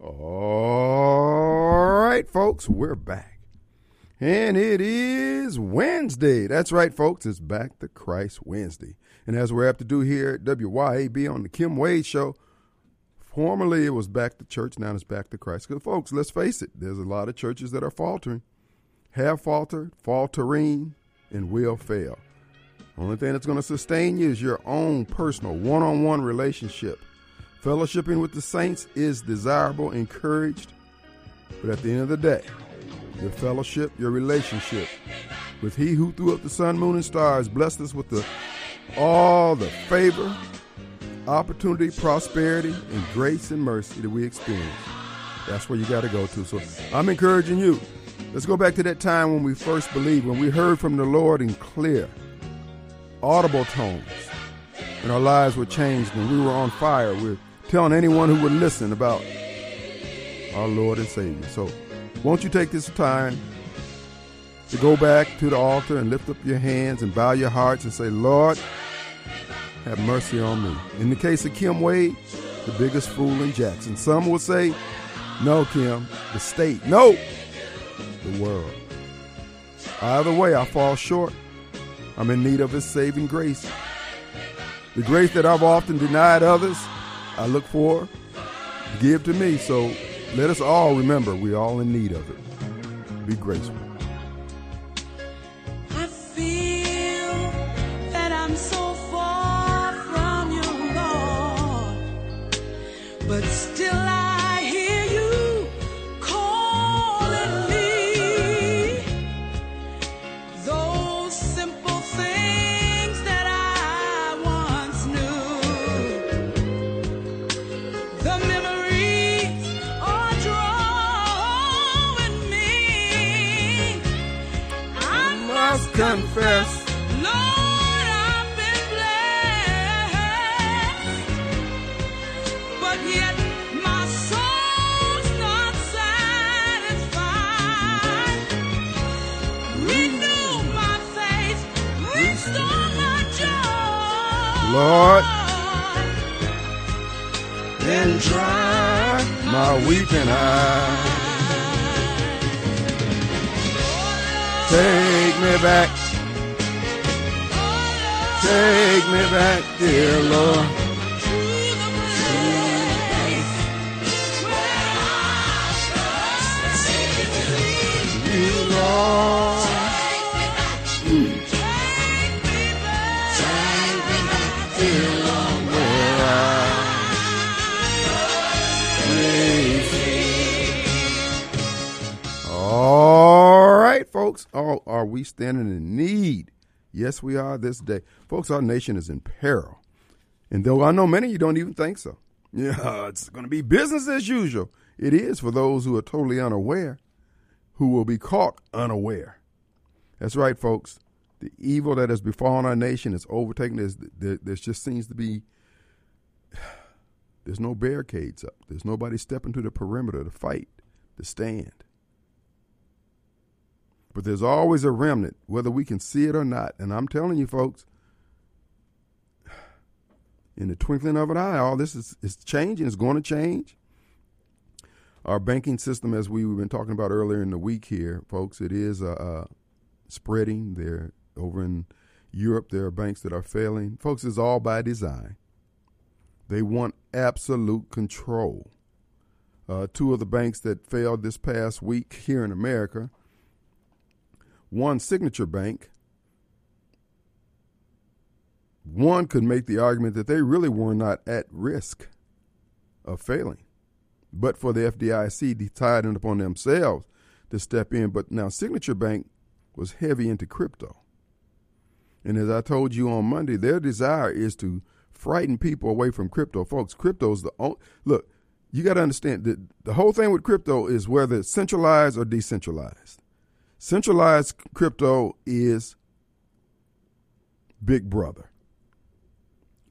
All right, folks, we're back. And it is Wednesday. That's right, folks. It's Back to Christ Wednesday. And as we're apt to do here at WYAB on the Kim Wade Show, formerly it was Back to Church, now it's Back to Christ. Because, folks, let's face it, there's a lot of churches that are faltering, have faltered, faltering, and will fail. Only thing that's going to sustain you is your own personal one on one relationship Fellowshipping with the saints is desirable, encouraged, but at the end of the day, your fellowship, your relationship with He who threw up the sun, moon, and stars, blessed us with the, all the favor, opportunity, prosperity, and grace and mercy that we experience. That's where you got to go to. So I'm encouraging you. Let's go back to that time when we first believed, when we heard from the Lord in clear, audible tones, and our lives were changed and we were on fire. We're telling anyone who would listen about our Lord and Savior. So, won't you take this time to go back to the altar and lift up your hands and bow your hearts and say, Lord, have mercy on me. In the case of Kim Wade, the biggest fool in Jackson. Some will say, no, Kim, the state. No, the world. Either way, I fall short. I'm in need of His saving grace. The grace that I've often denied others, I look for, give to me. So let us all remember we're all in need of it. Be graceful. I feel that I'm so you, Lord, but still confess. Lord, I've been blessed, but yet my soul's not satisfied. Renew my faith, restore my joy, Lord. and dry my weeping eyes. Take me back, take me back, dear Lord. Folks. Oh, are we standing in need? Yes, we are this day. Folks, our nation is in peril. And though I know many of you don't even think so. Yeah, it's going to be business as usual. It is for those who are totally unaware, who will be caught unaware. That's right, folks. The evil that has befallen our nation is overtaken. There, there just seems to be, there's no barricades up. There's nobody stepping to the perimeter to fight, to stand. But there's always a remnant, whether we can see it or not. And I'm telling you, folks, in the twinkling of an eye, all this is, is changing. It's going to change. Our banking system, as we've been talking about earlier in the week here, folks, it is uh, uh, spreading. There over in Europe, there are banks that are failing. Folks, it's all by design. They want absolute control. Uh, two of the banks that failed this past week here in America, one Signature Bank, one could make the argument that they really were not at risk of failing, but for the FDIC deciding upon themselves to step in. But now Signature Bank was heavy into crypto. And as I told you on Monday, their desire is to frighten people away from crypto. Folks, crypto is the only look, you got to understand that the whole thing with crypto is whether it's centralized or decentralized. Centralized crypto is Big Brother.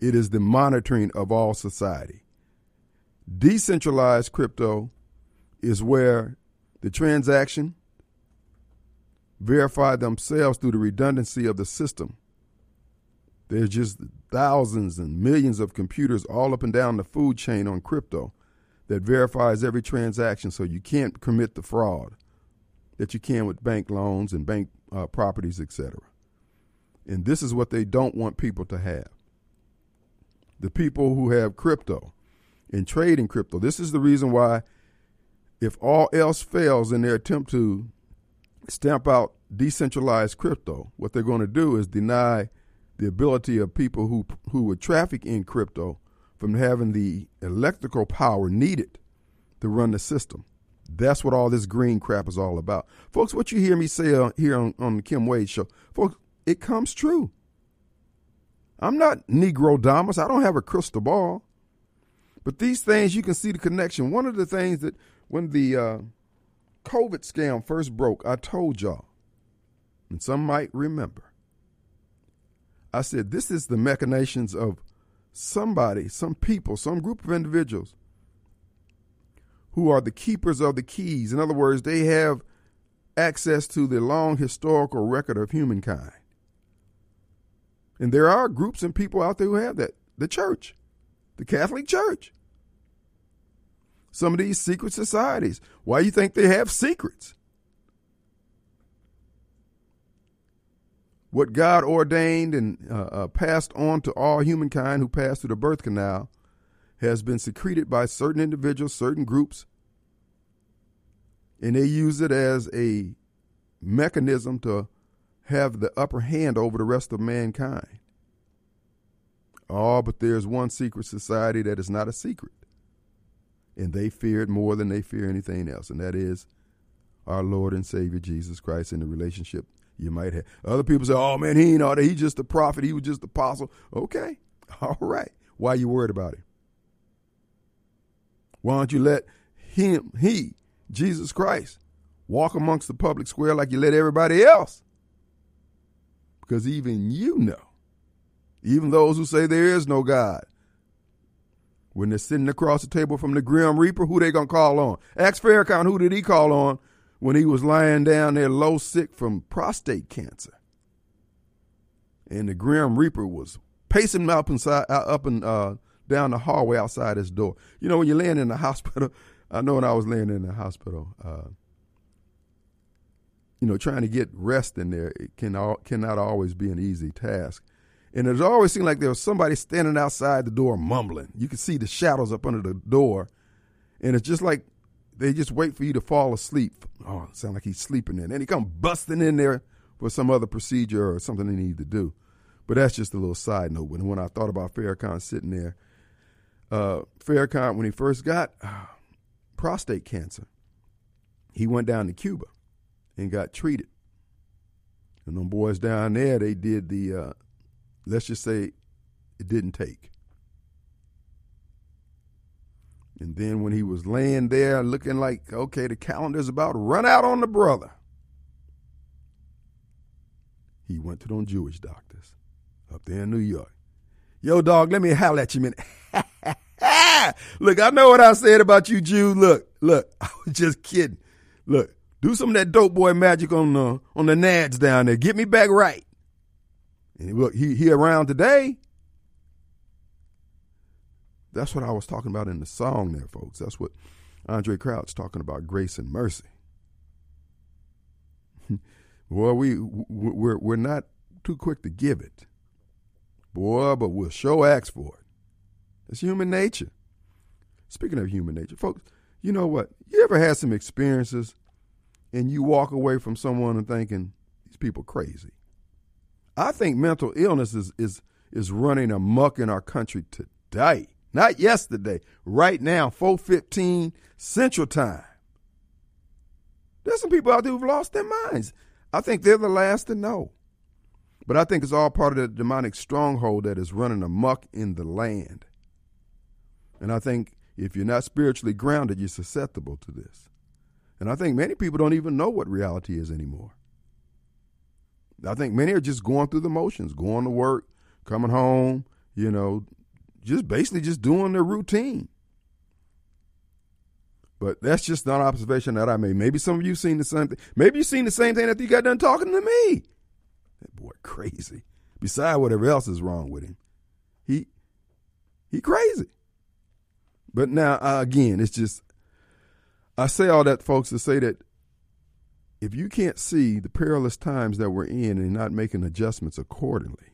It is the monitoring of all society. Decentralized crypto is where the transaction verify themselves through the redundancy of the system. There's just thousands and millions of computers all up and down the food chain on crypto that verifies every transaction so you can't commit the fraud that you can with bank loans and bank uh, properties, etc. And this is what they don't want people to have. The people who have crypto and trade in crypto. This is the reason why, if all else fails in their attempt to stamp out decentralized crypto, what they're going to do is deny the ability of people who who would traffic in crypto from having the electrical power needed to run the system. That's what all this green crap is all about. Folks, what you hear me say uh, here on, on the Kim Wade show, folks, it comes true. I'm not Negrodamus. I don't have a crystal ball. But these things, you can see the connection. One of the things that when the uh, COVID scam first broke, I told y'all, and some might remember, I said, this is the machinations of somebody, some people, some group of individuals who are the keepers of the keys. In other words, they have access to the long historical record of humankind. And there are groups and people out there who have that. The church, the Catholic Church. Some of these secret societies. Why do you think they have secrets? What God ordained and uh, uh, passed on to all humankind who passed through the birth canal has been secreted by certain individuals, certain groups, and they use it as a mechanism to have the upper hand over the rest of mankind. Oh, but there's one secret society that is not a secret. And they fear it more than they fear anything else, and that is our Lord and Savior Jesus Christ in the relationship you might have. Other people say, oh man, he ain't all that. He just a prophet. He was just apostle. Okay. All right. Why are you worried about him? Why don't you let him, he, Jesus Christ, walk amongst the public square like you let everybody else? Because even you know, even those who say there is no God, when they're sitting across the table from the Grim Reaper, who they gonna call on? Ask Farrakhan, who did he call on when he was lying down there low sick from prostate cancer? And the Grim Reaper was pacing up inside, uh, up and uh, down the hallway outside his door. You know, when you're laying in the hospital, I know when I was laying in the hospital, uh, you know, trying to get rest in there it can all, cannot always be an easy task. And it always seemed like there was somebody standing outside the door mumbling. You could see the shadows up under the door. And it's just like they just wait for you to fall asleep. Oh, it sounds like he's sleeping in. And he come busting in there for some other procedure or something they need to do. But that's just a little side note. When, when I thought about Farrakhan sitting there, uh, Farrakhan, when he first got uh, prostate cancer, he went down to Cuba and got treated. And them boys down there, they did the, uh, let's just say it didn't take. And then when he was laying there looking like, okay, the calendar's about to run out on the brother, he went to them Jewish doctors up there in New York. Yo, dog, let me holler at you a minute. look, I know what I said about you, Jew. Look, look, I was just kidding. Look, do some of that dope boy magic on the on the nads down there. Get me back right. And look, he he around today. That's what I was talking about in the song there, folks. That's what Andraé Crouch talking about grace and mercy. well, we we're we're not too quick to give it. Boy, but we'll show ask for it. It's human nature. Speaking of human nature, folks, you know what? You ever had some experiences and you walk away from someone and thinking, these people crazy? I think mental illness is is is running amuck in our country today. Not yesterday. Right now, 415 Central Time. There's some people out there who've lost their minds. I think they're the last to know. But I think it's all part of the demonic stronghold that is running amuck in the land. And I think if you're not spiritually grounded, you're susceptible to this. And I think many people don't even know what reality is anymore. I think many are just going through the motions, going to work, coming home, you know, just basically just doing their routine. But that's just an observation that I made. Maybe some of you seen the same thing. Maybe you seen the same thing that you got done talking to me. Boy crazy. Beside whatever else is wrong with him. He he crazy. But now, uh, again, it's just, I say all that, folks, to say that if you can't see the perilous times that we're in and not making adjustments accordingly,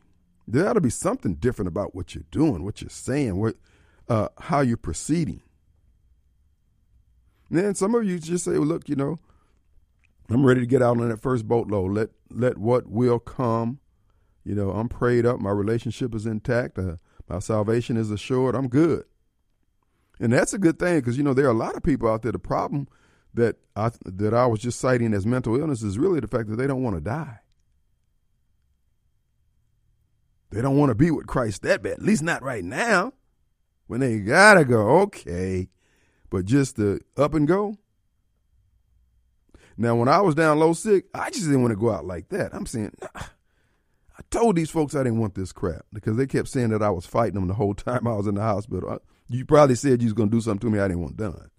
there ought to be something different about what you're doing, what you're saying, what, uh, how you're proceeding. And then some of you just say, well, look, you know, I'm ready to get out on that first boatload. Let let what will come. You know, I'm prayed up. My relationship is intact. Uh, my salvation is assured. I'm good. And that's a good thing because, you know, there are a lot of people out there. The problem that I, that I was just citing as mental illness is really the fact that they don't want to die. They don't want to be with Christ that bad, at least not right now. When they gotta go, okay. But just to up and go. Now, when I was down low sick, I just didn't want to go out like that. I'm saying, nah. I told these folks I didn't want this crap because they kept saying that I was fighting them the whole time I was in the hospital. You probably said you was going to do something to me I didn't want done.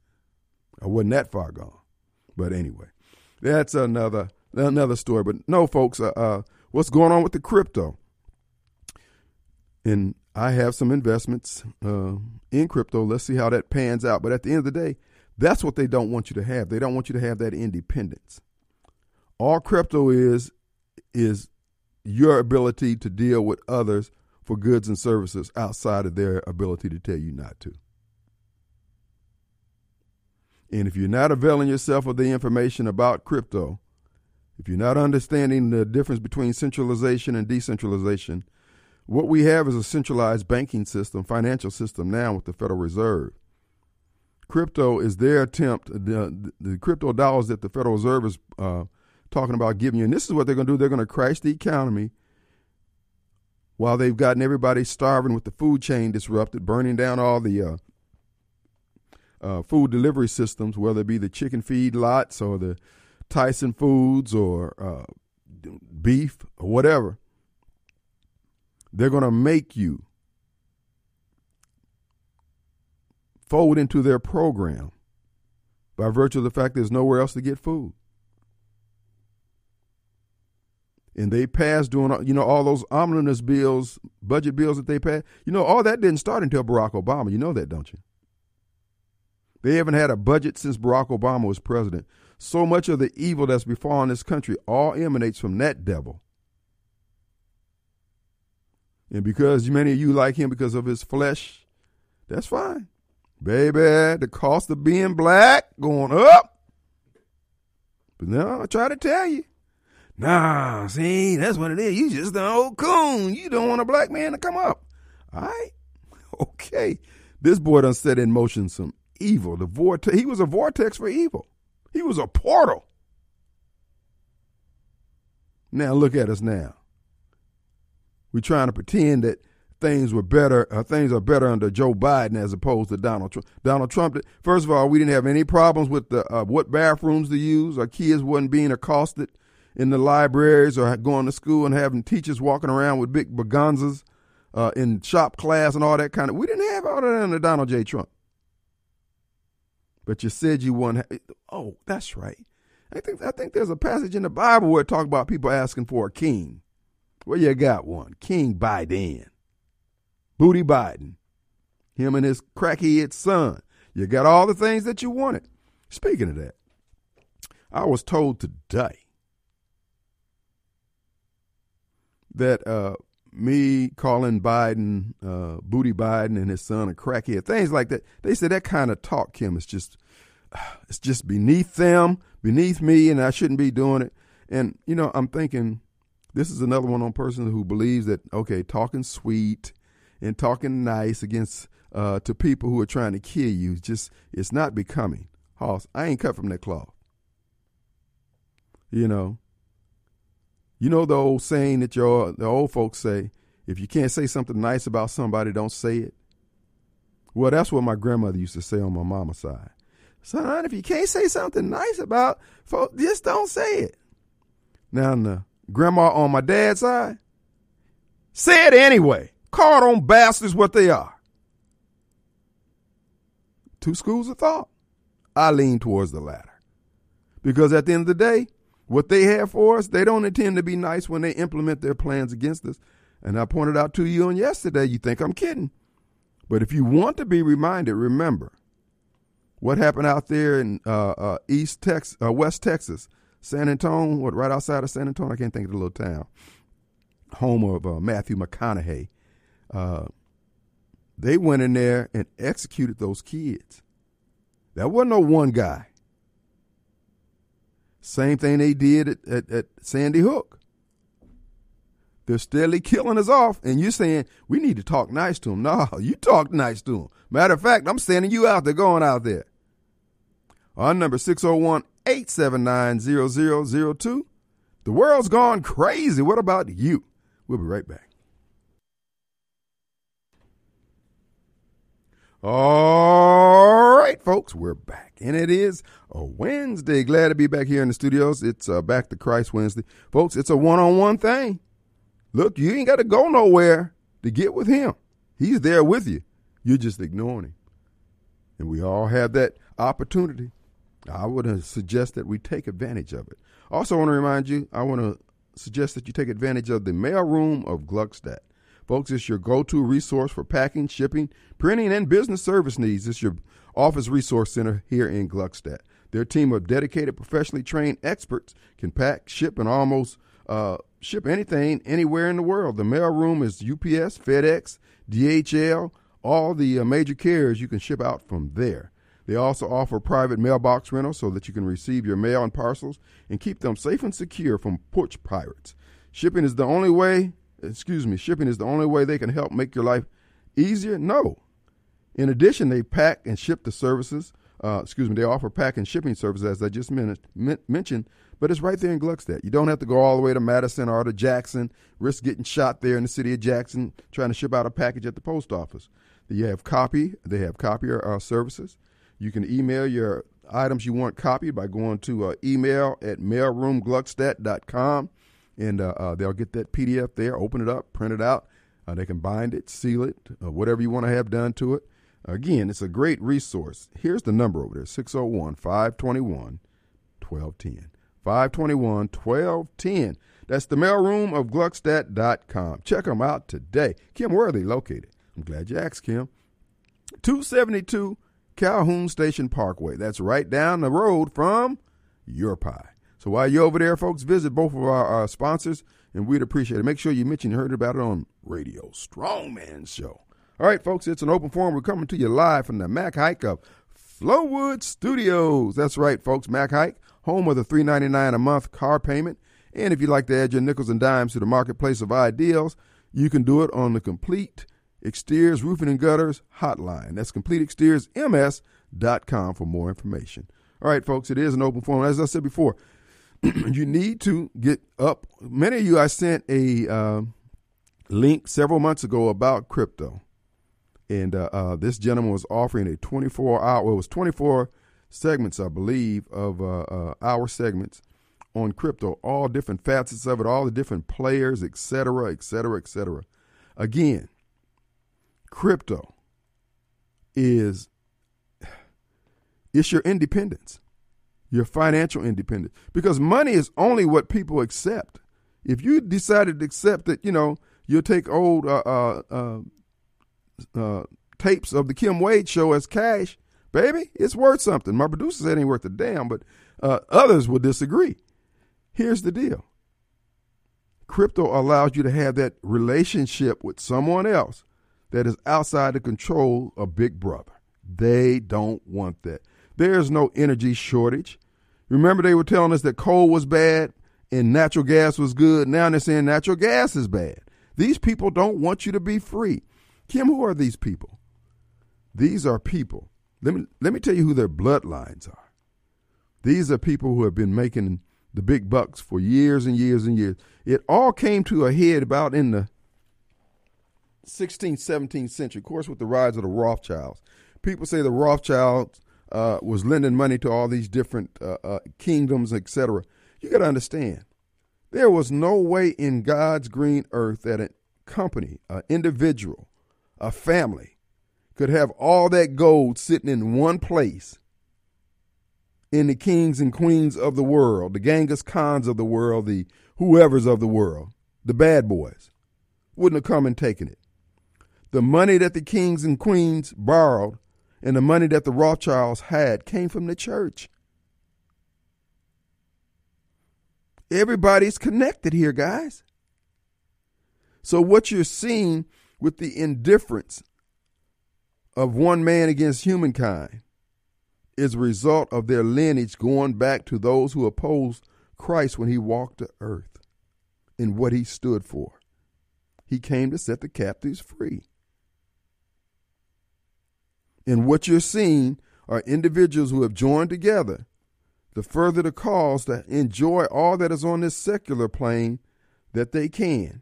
I wasn't that far gone. But anyway, that's another another story. But no, folks, uh, uh, what's going on with the crypto? And I have some investments uh, in crypto. Let's see how that pans out. But at the end of the day, that's what they don't want you to have. They don't want you to have that independence. All crypto is is your ability to deal with others for goods and services outside of their ability to tell you not to. And if you're not availing yourself of the information about crypto, if you're not understanding the difference between centralization and decentralization, what we have is a centralized banking system, financial system now with the Federal Reserve. Crypto is their attempt, the, the crypto dollars that the Federal Reserve is uh, talking about giving you. And this is what they're going to do they're going to crash the economy while they've gotten everybody starving with the food chain disrupted, burning down all the uh, uh, food delivery systems, whether it be the chicken feed lots or the Tyson Foods or uh, beef or whatever. They're going to make you fold into their program by virtue of the fact there's nowhere else to get food. And they passed doing, you know, all those omnibus bills, budget bills that they passed. You know, all that didn't start until Barack Obama. You know that, don't you? They haven't had a budget since Barack Obama was president. So much of the evil that's befallen this country all emanates from that devil. And because many of you like him because of his flesh, that's fine. Baby, the cost of being black going up. But now I try to tell you. Nah, see, that's what it is. You just an old coon. You don't want a black man to come up. All right? Okay. This boy done set in motion some evil. The vortex, he was a vortex for evil. He was a portal. Now look at us now. We're trying to pretend that things were better, uh, things are better under Joe Biden as opposed to Donald Trump. Donald Trump, first of all, we didn't have any problems with the, uh, what bathrooms to use. Our kids wasn't being accosted in the libraries or going to school and having teachers walking around with big baganzas uh, in shop class and all that kind of. We didn't have all that under Donald J. Trump. But you said you won. Oh, that's right. I think I think there's a passage in the Bible where it talks about people asking for a king. Well, you got one, King Biden, Booty Biden, him and his crackhead son. You got all the things that you wanted. Speaking of that, I was told today that uh, me calling Biden, uh, Booty Biden, and his son a crackhead, things like that. They said that kind of talk, Kim, is just it's just beneath them, beneath me, and I shouldn't be doing it. And you know, I'm thinking this is another one on person who believes that okay, talking sweet and talking nice against uh, to people who are trying to kill you, just it's not becoming. Hoss, I ain't cut from that cloth. You know, you know the old saying that your the old folks say, if you can't say something nice about somebody, don't say it. Well, that's what my grandmother used to say on my mama's side. Son, if you can't say something nice about folks, just don't say it. Now, the grandma on my dad's side, say it anyway. Card on bastards what they are. Two schools of thought. I lean towards the latter. Because at the end of the day, what they have for us, they don't intend to be nice when they implement their plans against us. And I pointed out to you on yesterday, you think I'm kidding. But if you want to be reminded, remember what happened out there in uh, uh, East Texas, uh, West Texas, San Antonio, what right outside of San Antonio? I can't think of the little town, home of uh, Matthew McConaughey. Uh, they went in there and executed those kids. That wasn't no one guy. Same thing they did at, at, at Sandy Hook. They're steadily killing us off, and you're saying we need to talk nice to them. No, you talk nice to them. Matter of fact, I'm sending you out there, going out there. Our number 601 879 0002. The world's gone crazy. What about you? We'll be right back. All right, folks, we're back. And it is a Wednesday. Glad to be back here in the studios. It's uh, Back to Christ Wednesday. Folks, it's a one on one thing. Look, you ain't got to go nowhere to get with him. He's there with you. You're just ignoring him. And we all have that opportunity. I would uh, suggest that we take advantage of it. Also, want to remind you, I want to suggest that you take advantage of the mail room of Gluckstadt. Folks, it's your go to resource for packing, shipping, printing, and business service needs. It's your office resource center here in Gluckstadt. Their team of dedicated, professionally trained experts can pack, ship, and almost uh, ship anything anywhere in the world. The mail room is UPS, FedEx, DHL, all the uh, major carriers you can ship out from there. They also offer private mailbox rental so that you can receive your mail and parcels and keep them safe and secure from porch pirates. Shipping is the only way, excuse me, shipping is the only way they can help make your life easier? No. In addition, they pack and ship the services. Uh, excuse me, they offer pack and shipping services, as I just men- men- mentioned, but it's right there in Gluckstadt. You don't have to go all the way to Madison or to Jackson, risk getting shot there in the city of Jackson trying to ship out a package at the post office. You have copy, they have copier uh, services. You can email your items you want copied by going to uh, email at mailroomgluckstadt.com and uh, uh, they'll get that PDF there, open it up, print it out. Uh, they can bind it, seal it, uh, whatever you want to have done to it. Again, it's a great resource. Here's the number over there 601 521 1210. 521 1210. That's the mailroom of Gluckstadt.com. Check them out today. Kim, where are they located? I'm glad you asked, Kim. 272 Calhoun Station Parkway. That's right down the road from Your Pie. So while you're over there, folks, visit both of our, sponsors, and we'd appreciate it. Make sure you mention you heard about it on Radio Strongman Show. All right, folks, it's an open forum. We're coming to you live from the Mac Haik of Flowood Studios. That's right, folks. Mac Haik, home of the three ninety nine a month car payment. And if you'd like to add your nickels and dimes to the marketplace of ideals, you can do it on the Complete Exteriors Roofing and Gutters hotline. That's CompleteExteriorsMS.com for more information. All right, folks, it is an open forum. As I said before, you need to get up. Many of you, I sent a uh, link several months ago about crypto. And uh, uh, this gentleman was offering a 24 hour, it was 24 segments, I believe, of uh, uh, hour segments on crypto, all different facets of it, all the different players, etc., etc., et cetera, et cetera. Again, crypto is it's your independence, your financial independence, because money is only what people accept. If you decided to accept that, you know, you'll take old uh, uh, uh, uh, tapes of the Kim Wade show as cash, baby, it's worth something. My producer said it ain't worth a damn, but uh, others will disagree. Here's the deal crypto allows you to have that relationship with someone else that is outside the control of Big Brother. They don't want that. There's no energy shortage. Remember, they were telling us that coal was bad and natural gas was good. Now they're saying natural gas is bad. These people don't want you to be free. Kim, who are these people? These are people. Let me let me tell you who their bloodlines are. These are people who have been making the big bucks for years and years and years. It all came to a head about in the 16th, 17th century, of course, with the rise of the Rothschilds. People say the Rothschilds uh, was lending money to all these different uh, uh, kingdoms, etc. You got to understand, there was no way in God's green earth that a company, an individual, a family could have all that gold sitting in one place in the kings and queens of the world, the Genghis Khans of the world, the whoever's of the world, the bad boys, wouldn't have come and taken it. The money that the kings and queens borrowed and the money that the Rothschilds had came from the church. Everybody's connected here, guys. So, what you're seeing with the indifference of one man against humankind is a result of their lineage going back to those who opposed Christ when he walked the earth and what he stood for. He came to set the captives free. And what you're seeing are individuals who have joined together to further the cause to enjoy all that is on this secular plane that they can.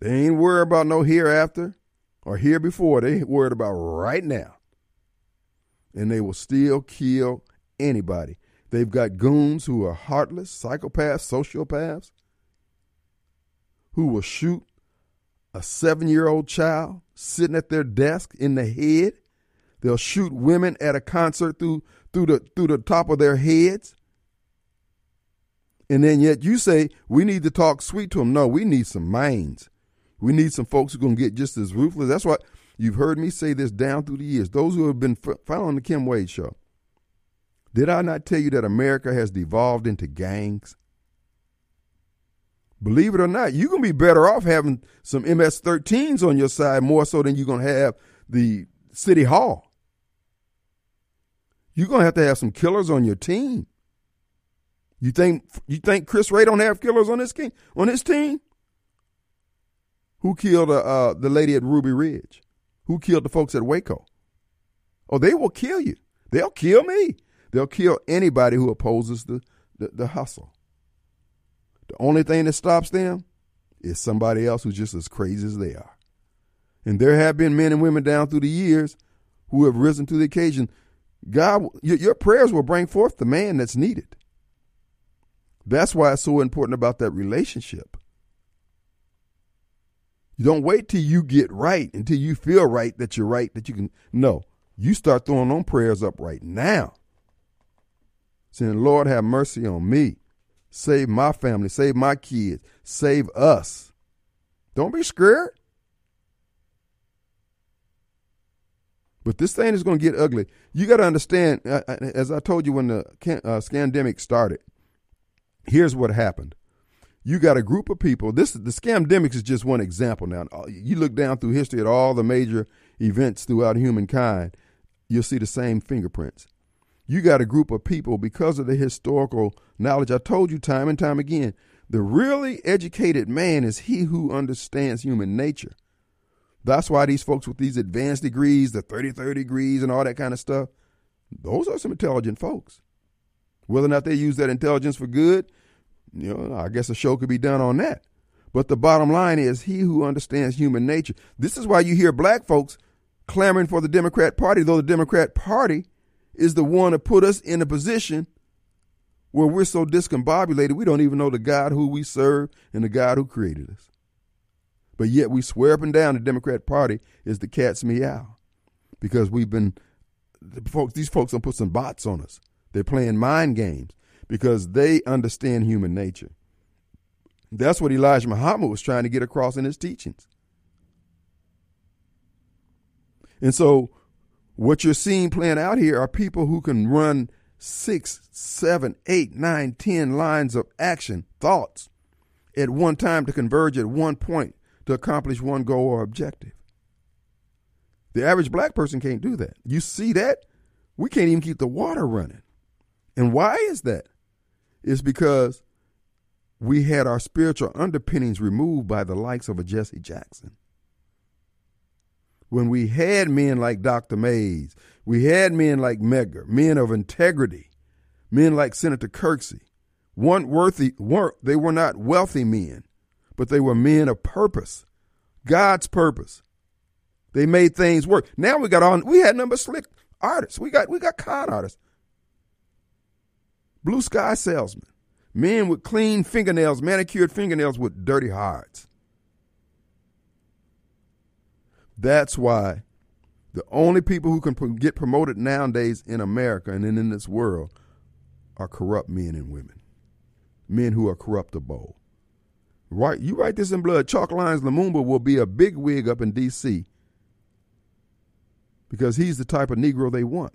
They ain't worried about no hereafter or here before. They worried about right now. And they will still kill anybody. They've got goons who are heartless, psychopaths, sociopaths, who will shoot a seven year old child sitting at their desk in the head. They'll shoot women at a concert through through the through the top of their heads. And then yet you say we need to talk sweet to them. No, we need some minds. We need some folks who are going to get just as ruthless. That's what you've heard me say this down through the years. Those who have been following the Kim Wade show. Did I not tell you that America has devolved into gangs? Believe it or not, you're going to be better off having some MS 13s on your side more so than you're going to have the city hall. You're to have to have some killers on your team. You think you think Chris Wray don't have killers on his team? On his team? Who killed uh, uh, the lady at Ruby Ridge? Who killed the folks at Waco? Oh, they will kill you. They'll kill me. They'll kill anybody who opposes the, the, the hustle. The only thing that stops them is somebody else who's just as crazy as they are. And there have been men and women down through the years who have risen to the occasion. God, your, prayers will bring forth the man that's needed. That's why it's so important about that relationship. You don't wait till you get right until you feel right that you're right that you can. No, you start throwing on prayers up right now. Saying, Lord, have mercy on me. Save my family. Save my kids. Save us. Don't be scared. But this thing is going to get ugly. You got to understand, as I told you when the uh, scandemic started, here's what happened you got a group of people. This the scamdemics is just one example. Now uh, you look down through history at all the major events throughout humankind, you'll see the same fingerprints. You got a group of people because of the historical knowledge. I told you time and time again, the really educated man is he who understands human nature. That's why these folks with these advanced degrees, the 30 30 degrees, and all that kind of stuff, those are some intelligent folks. Whether or not they use that intelligence for good you know, I guess a show could be done on that. But the bottom line is he who understands human nature. This is why you hear black folks clamoring for the Democrat Party, though the Democrat Party is the one to put us in a position where we're so discombobulated we don't even know the God who we serve and the God who created us. But yet we swear up and down the Democrat Party is the cat's meow because we've been the folks. These folks don't put some bots on us. They're playing mind games because they understand human nature. That's what Elijah Muhammad was trying to get across in his teachings. And so, what you're seeing playing out here are people who can run six, seven, eight, nine, ten lines of action, thoughts at one time to converge at one point to accomplish one goal or objective. The average black person can't do that. You see that? We can't even keep the water running. And why is that? It's because we had our spiritual underpinnings removed by the likes of a Jesse Jackson. When we had men like Dr. Mays, we had men like Medgar, men of integrity, men like Senator Kirksey, weren't worthy, weren't, they were not wealthy men, but they were men of purpose, God's purpose. They made things work. Now we got on, we had number slick artists. We got, we got con artists blue sky salesmen, men with clean fingernails, manicured fingernails with dirty hearts. That's why the only people who can get promoted nowadays in America and in this world are corrupt men and women, men who are corruptible, Right, you write this in blood. Chalk Lines Lumumba will be a big wig up in D.C. because he's the type of Negro they want.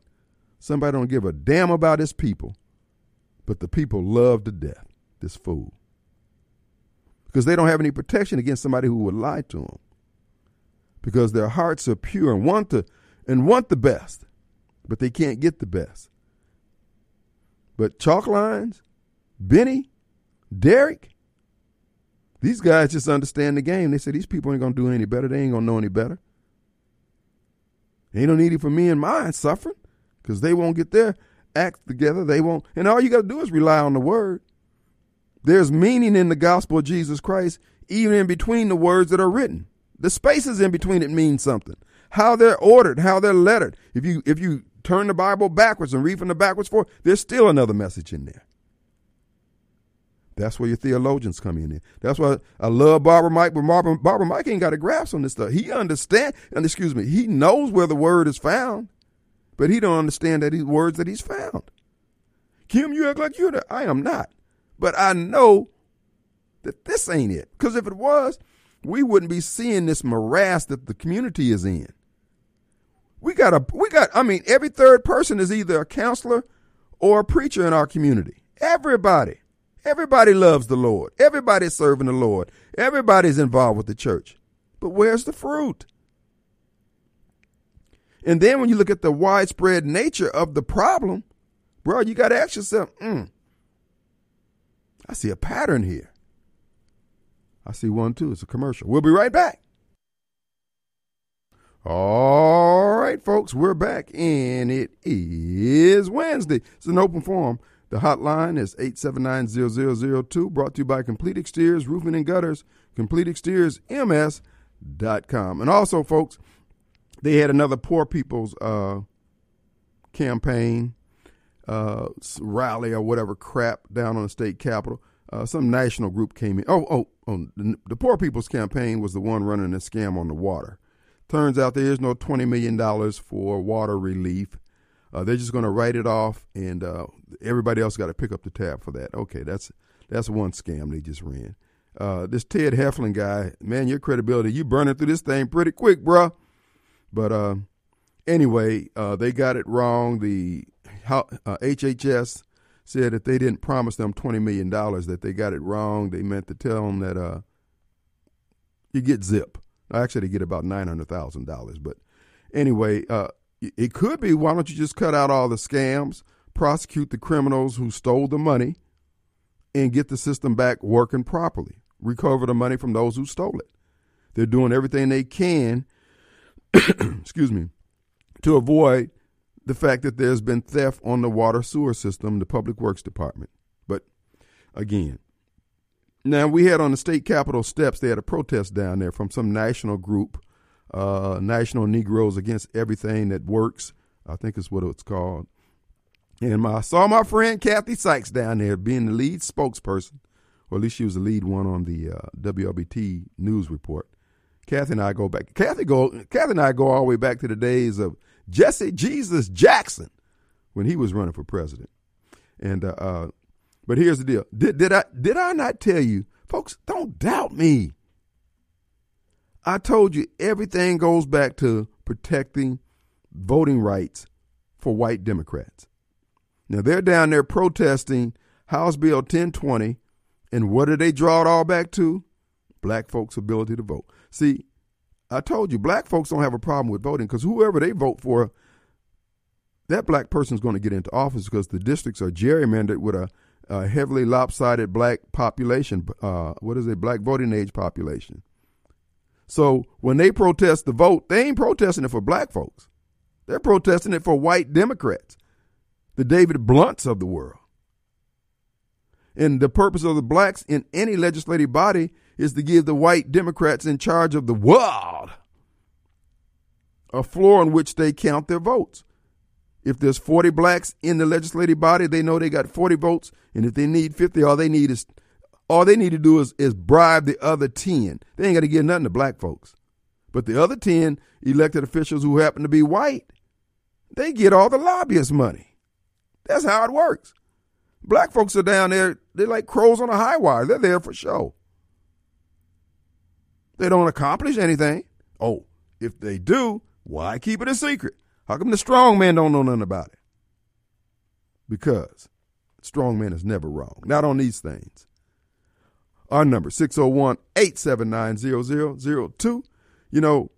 Somebody don't give a damn about his people, but the people love to death this fool because they don't have any protection against somebody who would lie to them because their hearts are pure and want to and want the best, but they can't get the best. But chalk lines, Benny, Derek, these guys just understand the game. They say these people ain't gonna do any better. They ain't gonna know any better. Ain't no need for me and mine suffering because they won't get their act together. They won't. And all you got to do is rely on the word. There's meaning in the gospel of Jesus Christ, even in between the words that are written. The spaces in between it mean something. How they're ordered, how they're lettered. If you if you turn the Bible backwards and read from the backwards forward, there's still another message in there. That's where your theologians come in. That's why I love Barbara Mike, but Barbara, Barbara Mike ain't got a grasp on this stuff. He understand, and excuse me, he knows where the word is found, but he don't understand that these words that he's found. Kim, you act like you're the. I am not, but I know that this ain't it. Because if it was, we wouldn't be seeing this morass that the community is in. We got a, we got. I mean, every third person is either a counselor or a preacher in our community. Everybody. Everybody loves the Lord. Everybody's serving the Lord. Everybody's involved with the church. But where's the fruit? And then when you look at the widespread nature of the problem, bro, you got to ask yourself, mm, I see a pattern here. I see one too. It's a commercial. We'll be right back. All right, folks, we're back, and it is Wednesday. It's an open forum. The hotline is 879-0002, brought to you by Complete Exteriors, Roofing and Gutters, CompleteExteriorsMS.com. And also, folks, they had another poor people's uh, campaign, uh, rally or whatever crap down on the state capitol. Uh, some national group came in. Oh, oh, oh the, the Poor People's Campaign was the one running the scam on the water. Turns out there is no $20 million for water relief. Uh, they're just going to write it off, and uh, everybody else got to pick up the tab for that. Okay, that's that's one scam they just ran. Uh, this Ted Henifin guy, man, your credibility, you burning through this thing pretty quick, bruh. But uh, anyway, uh, they got it wrong. The HHS uh, said that they didn't promise them twenty million dollars, that they got it wrong. They meant to tell them that you get zip. Actually, they get about nine hundred thousand dollars. But anyway, it could be why don't you just cut out all the scams, prosecute the criminals who stole the money, and get the system back working properly, recover the money from those who stole it. They're doing everything they can, excuse me, to avoid the fact that there's been theft on the water sewer system, the public works department. But again, now we had on the state capitol steps, they had a protest down there from some national group uh, National Negroes Against Everything That Works. I think is what it's called. And my, I saw my friend Kathy Sykes down there being the lead spokesperson, or at least she was the lead one on the uh, WLBT news report. Kathy and I go back. Kathy go. Kathy and I go all the way back to the days of Jesse Jesus Jackson when he was running for president. And uh, uh, but here's the deal. Did, did I did I not tell you, folks? Don't doubt me. I told you everything goes back to protecting voting rights for white Democrats. Now they're down there protesting House Bill 1020, and what do they draw it all back to? Black folks' ability to vote. See, I told you, black folks don't have a problem with voting because whoever they vote for, that black person is going to get into office because the districts are gerrymandered with a, a heavily lopsided black population. Uh, what is it? Black voting age population. So when they protest the vote, they ain't protesting it for black folks. They're protesting it for white Democrats, the David Blounts of the world. And the purpose of the blacks in any legislative body is to give the white Democrats in charge of the world a floor on which they count their votes. If there's 40 blacks in the legislative body, they know they got 40 votes. And if they need 50, all they need is all they need to do is, is bribe the other 10. They ain't got to give nothing to black folks. But the other 10 elected officials who happen to be white, they get all the lobbyist money. That's how it works. Black folks are down there, they're like crows on a high wire. They're there for show. They don't accomplish anything. Oh, if they do, why keep it a secret? How come the strong man don't know nothing about it? Because strong man is never wrong. Not on these things. Our number 601-879-0002. You know,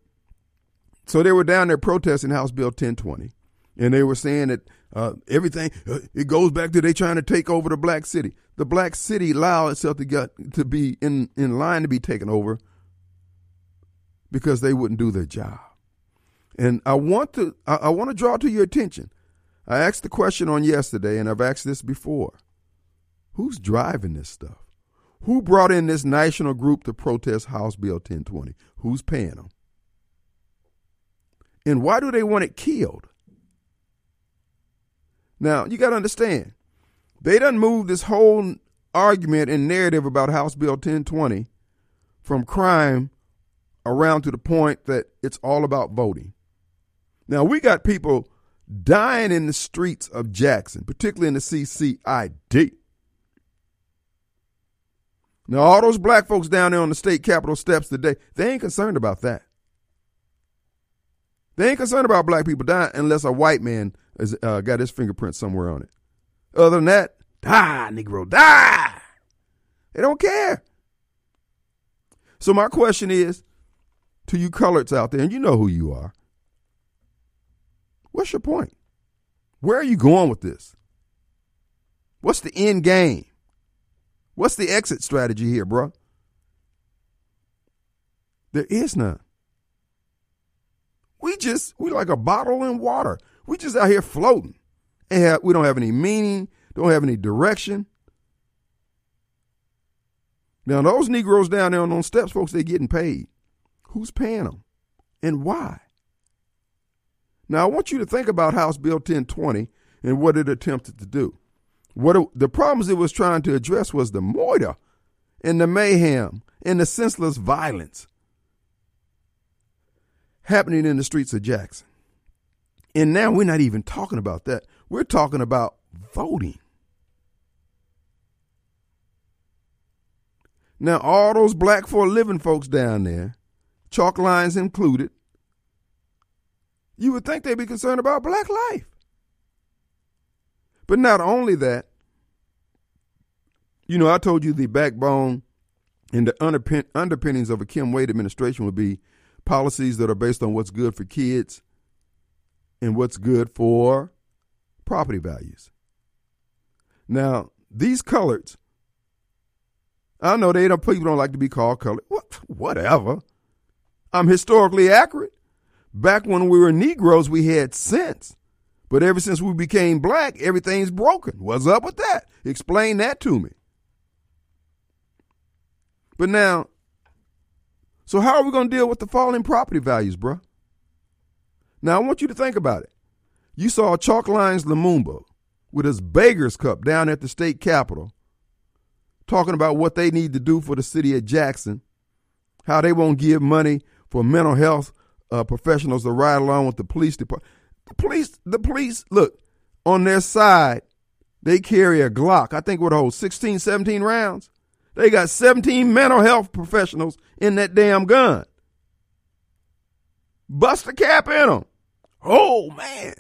so they were down there protesting House Bill 1020 and they were saying that uh, everything uh, it goes back to they trying to take over the black city. The black city allowed itself to get to be in in line to be taken over because they wouldn't do their job. And I want to I, I want to draw to your attention. I asked the question on yesterday, and I've asked this before. Who's driving this stuff? Who brought in this national group to protest House Bill 1020? Who's paying them? And why do they want it killed? Now, you got to understand, they done moved this whole argument and narrative about House Bill 1020 from crime around to the point that it's all about voting. Now, we got people dying in the streets of Jackson, particularly in the CCID. Now, all those black folks down there on the state capitol steps today, they ain't concerned about that. They ain't concerned about black people dying unless a white man has uh, got his fingerprint somewhere on it. Other than that, die, Negro, die. They don't care. So my question is to you coloreds out there, and you know who you are. What's your point? Where are you going with this? What's the end game? What's the exit strategy here, bro? There is none. We just we like a bottle in water. We just out here floating. And have, we don't have any meaning, don't have any direction. Now those Negroes down there on those steps, folks, they getting paid. Who's paying them? And why? Now I want you to think about House Bill 1020 and what it attempted to do. What the problems it was trying to address was the murder and the mayhem and the senseless violence happening in the streets of Jackson. And now we're not even talking about that. We're talking about voting. Now, all those black for a living folks down there, chalk lines included, you would think they'd be concerned about black life. But not only that, you know, I told you the backbone and the underpin- underpinnings of a Kim Wade administration would be policies that are based on what's good for kids and what's good for property values. Now, these coloreds, I know they don't people don't like to be called colored. What whatever. I'm historically accurate. Back when we were Negroes, we had sense. But ever since we became black, everything's broken. What's up with that? Explain that to me. But now, so how are we going to deal with the falling property values, bruh? Now, I want you to think about it. You saw Chalk Lines Lumumba with his Beggar's Cup down at the state capitol talking about what they need to do for the city of Jackson, how they won't give money for mental health uh, professionals to ride along with the police department. The police, the police, look, on their side, they carry a Glock. I think would hold 16, 17 rounds. They got 17 mental health professionals in that damn gun. Bust a cap in them. Oh, man.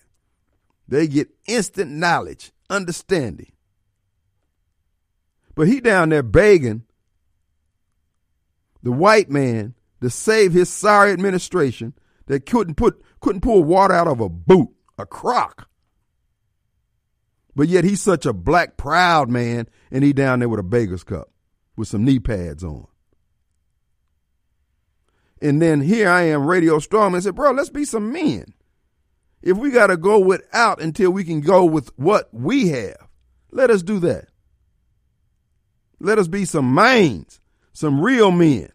They get instant knowledge, understanding. But he down there begging the white man to save his sorry administration that couldn't put couldn't pull water out of a boot, a crock. But yet he's such a black proud man, and he down there with a beggar's cup with some knee pads on. And then here I am, Radio Strongman, said, bro, let's be some men. If we got to go without until we can go with what we have, let us do that. Let us be some minds, some real men.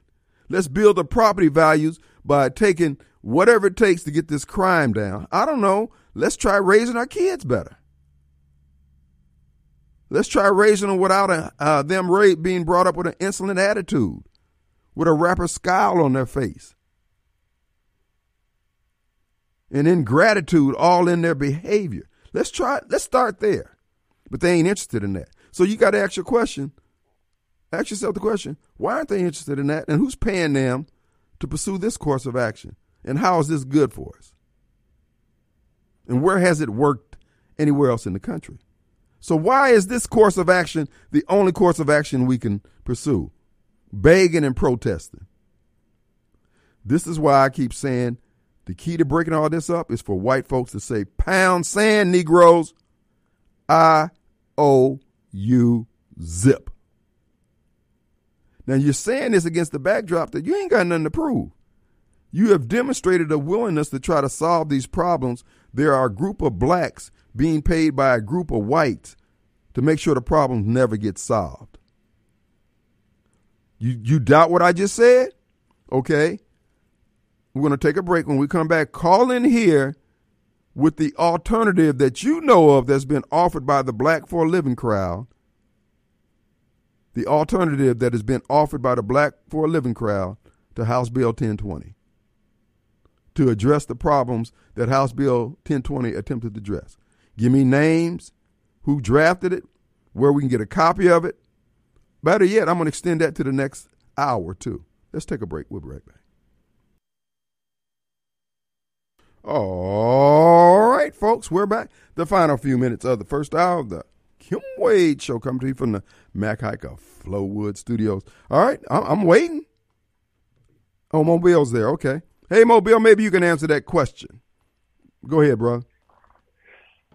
Let's build the property values by taking whatever it takes to get this crime down. I don't know. Let's try raising our kids better. Let's try raising them without a, uh, them ra- being brought up with an insolent attitude, with a rapper scowl on their face, and ingratitude all in their behavior. Let's try. Let's start there, but they ain't interested in that. So you got to ask your question. Ask yourself the question: Why aren't they interested in that? And who's paying them to pursue this course of action? And how is this good for us? And where has it worked anywhere else in the country? So why is this course of action the only course of action we can pursue? Begging and protesting. This is why I keep saying the key to breaking all this up is for white folks to say, pound sand, Negroes. I O U zip. Now you're saying this against the backdrop that you ain't got nothing to prove. You have demonstrated a willingness to try to solve these problems. There are a group of blacks being paid by a group of whites to make sure the problems never get solved. You you doubt what I just said? Okay. We're going to take a break. When we come back, call in here with the alternative that you know of that's been offered by the Black for a Living crowd. The alternative that has been offered by the Black for a Living crowd to House Bill 1020 to address the problems that House Bill 1020 attempted to address. Give me names, who drafted it, where we can get a copy of it. Better yet, I'm going to extend that to the next hour, too. Let's take a break. We'll be right back. All right, folks, we're back. The final few minutes of the first hour of the Kim Wade Show coming to you from the Mac Hiker Flowood Studios. All right, I'm, I'm waiting. Oh, Mobile's there. Okay. Hey, Mobile, maybe you can answer that question. Go ahead, bro.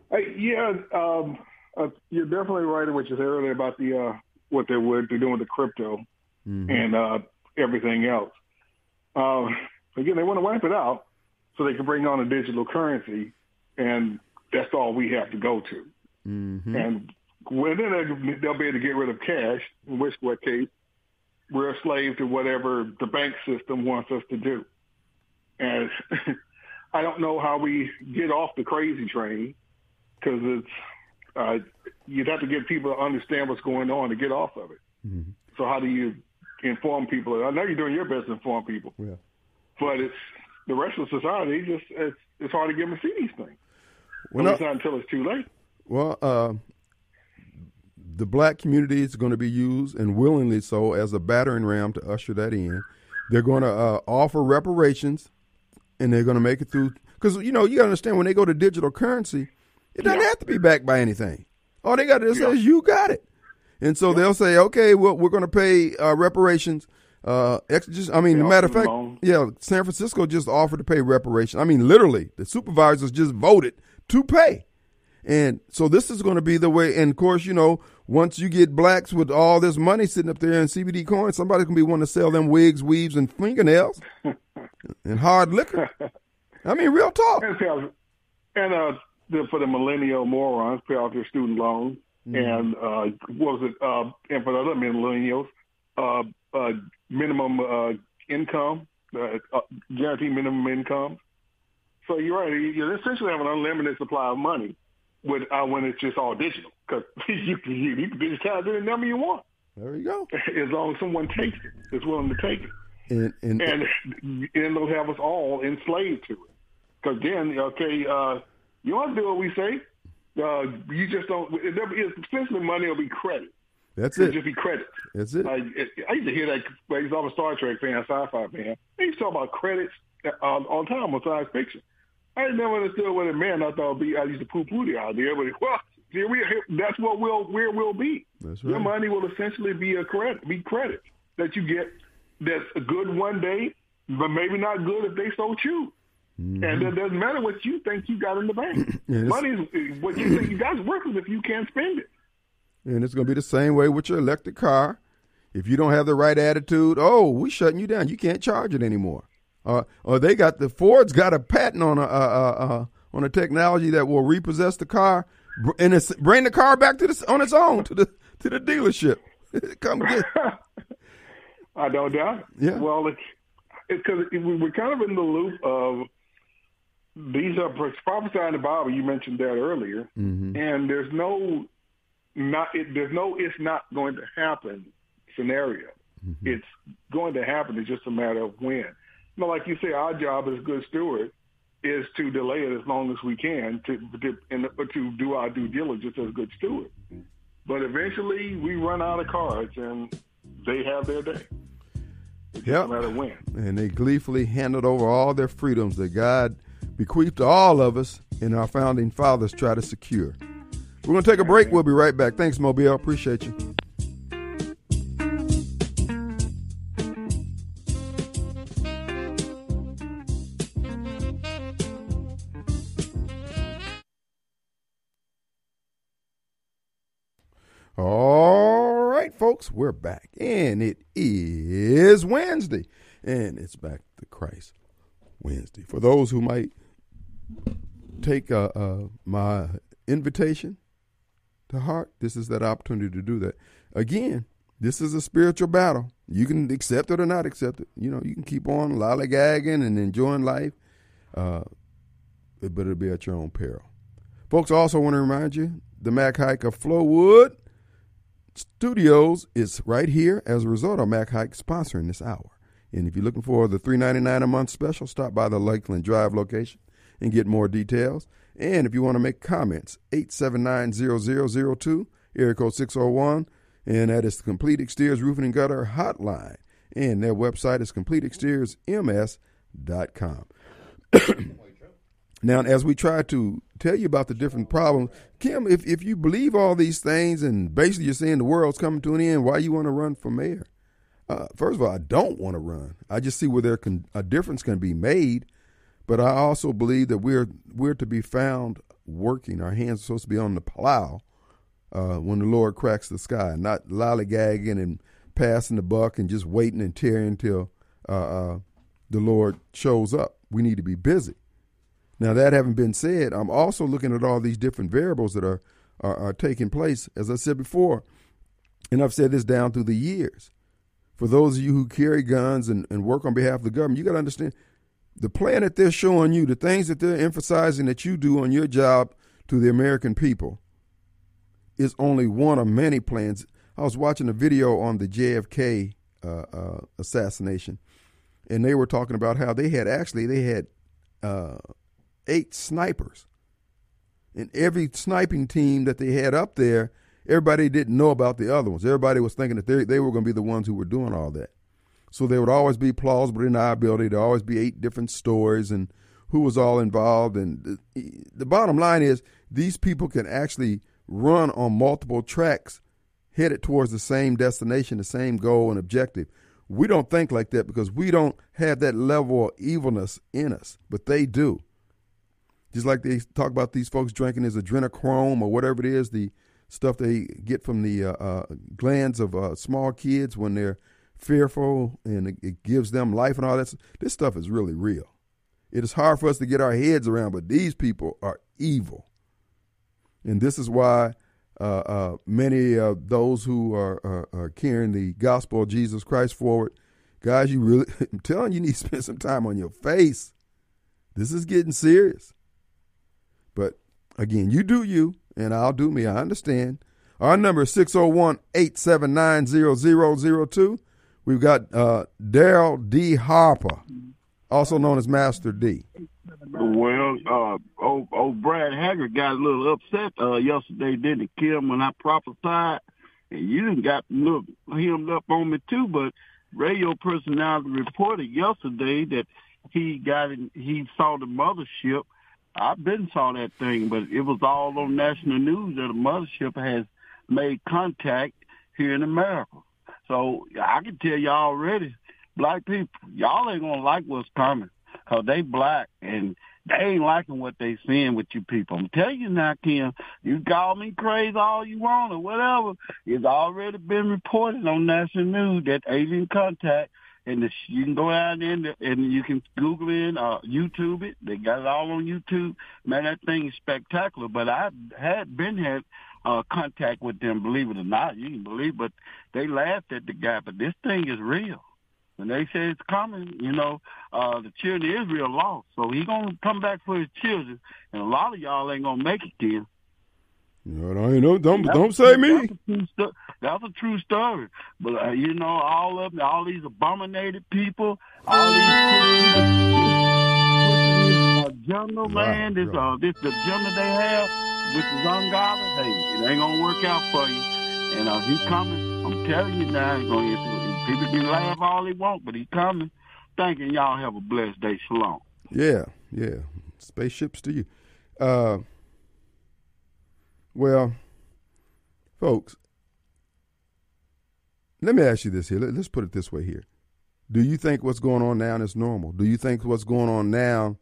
Hey, yeah, um, uh, you're definitely right in what you said earlier about the uh, what they would they're doing with the crypto and uh, everything else. Um, again, they want to wipe it out so they can bring on a digital currency, and that's all we have to go to. Mm-hmm. And when then they- they'll be able to get rid of cash, in which what case we're a slave to whatever the bank system wants us to do. And I don't know how we get off the crazy train because it's uh, you'd have to get people to understand what's going on to get off of it. Mm-hmm. So how do you inform people? I know you're doing your best to inform people, Yeah. but it's the rest of society. Just it's it's hard to get them to see these things. Well, Well, no- it's not until it's too late. Well, uh, the black community is going to be used, and willingly so, as a battering ram to usher that in. They're going to uh, offer reparations, and they're going to make it through. Because you know, you got to understand when they go to digital currency, it doesn't Yeah. have to be backed by anything. All they got to say is you got it, and so they'll say, okay, well, we're going to pay uh, reparations. Uh, ex- just, I mean, matter of fact, loan. yeah, San Francisco just offered to pay reparations. I mean, literally, the supervisors just voted to pay. And so this is going to be the way. And of course, you know, once you get blacks with all this money sitting up there in CBD coins, somebody's going to be wanting to sell them wigs, weaves, and fingernails and hard liquor. I mean, real talk. and pay off, and uh, for the millennial morons, pay off their student loans, and uh, what was it? Uh, and for the other millennials, uh, uh, minimum uh, income, uh, uh, guaranteed minimum income. So you're right. You you essentially have an unlimited supply of money with uh, when it's just all digital because you can you, you can digitize any number you want There you go. as long as someone takes it, is willing to take it And, and, and and they'll have us all enslaved to it. Because then, okay, uh, you want to do what we say. Uh, you just don't. It'll essentially, money will be credit. that's It'll it. just be credit. That's it. I, I used to hear that. Well, I was a Star Trek fan, sci-fi fan. They used to talk about credits uh, all the time on science fiction. I never understood what it meant. I thought be, I used to poo-poo the idea, but well, here we that's what we'll where we'll be. That's Your money will essentially be a credit, be credit that you get that's a good one day, but maybe not good if they so choose. And it doesn't matter what you think you got in the bank. Mm-hmm. Money is what you think you got is worthless if you can't spend it. And it's going to be the same way with your electric car. If you don't have the right attitude, oh, we're shutting you down. You can't charge it anymore. Uh, or they got the Ford's got a patent on a uh, uh, uh, on a technology that will repossess the car and it's, bring the car back to the on its own to the to the dealership. Come get. I don't doubt it. Yeah. Well, it's because we're kind of in the loop of these are prophesied in the Bible. You mentioned that earlier, Mm-hmm. and there's no not it, there's no it's not going to happen scenario. Mm-hmm. It's going to happen. It's just a matter of when. Know, like you say, our job as good stewards is to delay it as long as we can to to, and to do our due diligence as good stewards. But eventually, we run out of cards, and they have their day. Yep. no matter when. and they gleefully handed over all their freedoms that God bequeathed to all of us and our founding fathers try to secure. We're going to take a break. We'll be right back. Thanks, Mobile. Appreciate you. All right, folks, we're back, and it is Wednesday, and it's back to Christ Wednesday. For those who might take uh, uh, my invitation to heart, this is that opportunity to do that. Again, this is a spiritual battle. You can accept it or not accept it. You know, you can keep on lollygagging and enjoying life, uh, but it'll be at your own peril. Folks, I also want to remind you the Mac Haik of Flowood Studios is right here as a result of Mac Haik sponsoring this hour. And if you're looking for the $3.99 a month special, stop by the Lakeland Drive location and get more details. And if you want to make comments, 879-0002, area code 601, and that is the Complete Exteriors Roofing and Gutter Hotline. And their website is CompleteExteriorsMS.com. Now, as we try to tell you about the different problems, Kim, if, if you believe all these things and basically you're saying the world's coming to an end, why you want to run for mayor? Uh, first of all, I don't want to run. I just see where there can a difference can be made, but I also believe that we're we're to be found working. Our hands are supposed to be on the plow uh, when the Lord cracks the sky, not lollygagging and passing the buck and just waiting and tearing until uh, uh, the Lord shows up. We need to be busy. Now, that having been said, I'm also looking at all these different variables that are, are, are taking place, as I said before, and I've said this down through the years. For those of you who carry guns and, and work on behalf of the government, you got to understand the plan that they're showing you, the things that they're emphasizing that you do on your job to the American people is only one of many plans. I was watching a video on the JFK uh, uh, assassination, and they were talking about how they had actually they had uh, eight snipers, and every sniping team that they had up there, everybody didn't know about the other ones. Everybody was thinking that they they were going to be the ones who were doing all that. So there would always be plausible deniability. There'd always be eight different stories and who was all involved. And the, the bottom line is these people can actually run on multiple tracks headed towards the same destination, the same goal and objective. We don't think like that because we don't have that level of evilness in us, but they do. Just like they talk about these folks drinking this adrenochrome or whatever it is, the stuff they get from the uh, uh, glands of uh, small kids when they're fearful and it, it gives them life and all that. This stuff is really real. It is hard for us to get our heads around, but these people are evil. And this is why uh, uh, many of those who are, are, are, carrying the gospel of Jesus Christ forward, guys, you really, I'm telling you, you need to spend some time on your face. This is getting serious. But again, you do you, and I'll do me. I understand. Our number is 601 879 0002. We've got uh, Daryl D. Harper, also known as Master D. Well, uh, old, old Brad Haggard got a little upset uh, yesterday, didn't he, Kim, when I prophesied? And you didn't got hemmed up on me too, but radio personality reported yesterday that he got in, he saw the mothership. I've been saw that thing, but it was all on national news that a mothership has made contact here in America. So I can tell you already, black people, y'all ain't gonna like what's coming, cause they black and they ain't liking what they seeing with you people. I'm telling you now, Kim, you call me crazy all you want or whatever. It's already been reported on national news that alien contact and the, you can go out there and, and you can Google it, uh, YouTube it. They got it all on YouTube. Man, that thing is spectacular. But I had been had uh, contact with them, believe it or not. You can believe, but they laughed at the guy. But this thing is real. When they say it's coming, you know, uh, the children of Israel lost. So he gonna come back for his children, and a lot of y'all ain't gonna make it, Kim. No, no don't That's don't say me. That's a true, sto- that's a true story. But uh, you know, all of them, all these abominated people, all these uh, jungle Right, man, this right. uh, this the jungle they have, which is ungodly. Hey, it ain't gonna work out for you. And uh, he coming. I'm telling you now, he's gonna. People can laugh all they want, but he's coming. Thanking y'all. Have a blessed day. Shalom. Yeah, yeah. Spaceships to you. Uh, well, folks, let me ask you this here. Let, us put it this way here. Do you think what's going on now is normal? Do you think what's going on now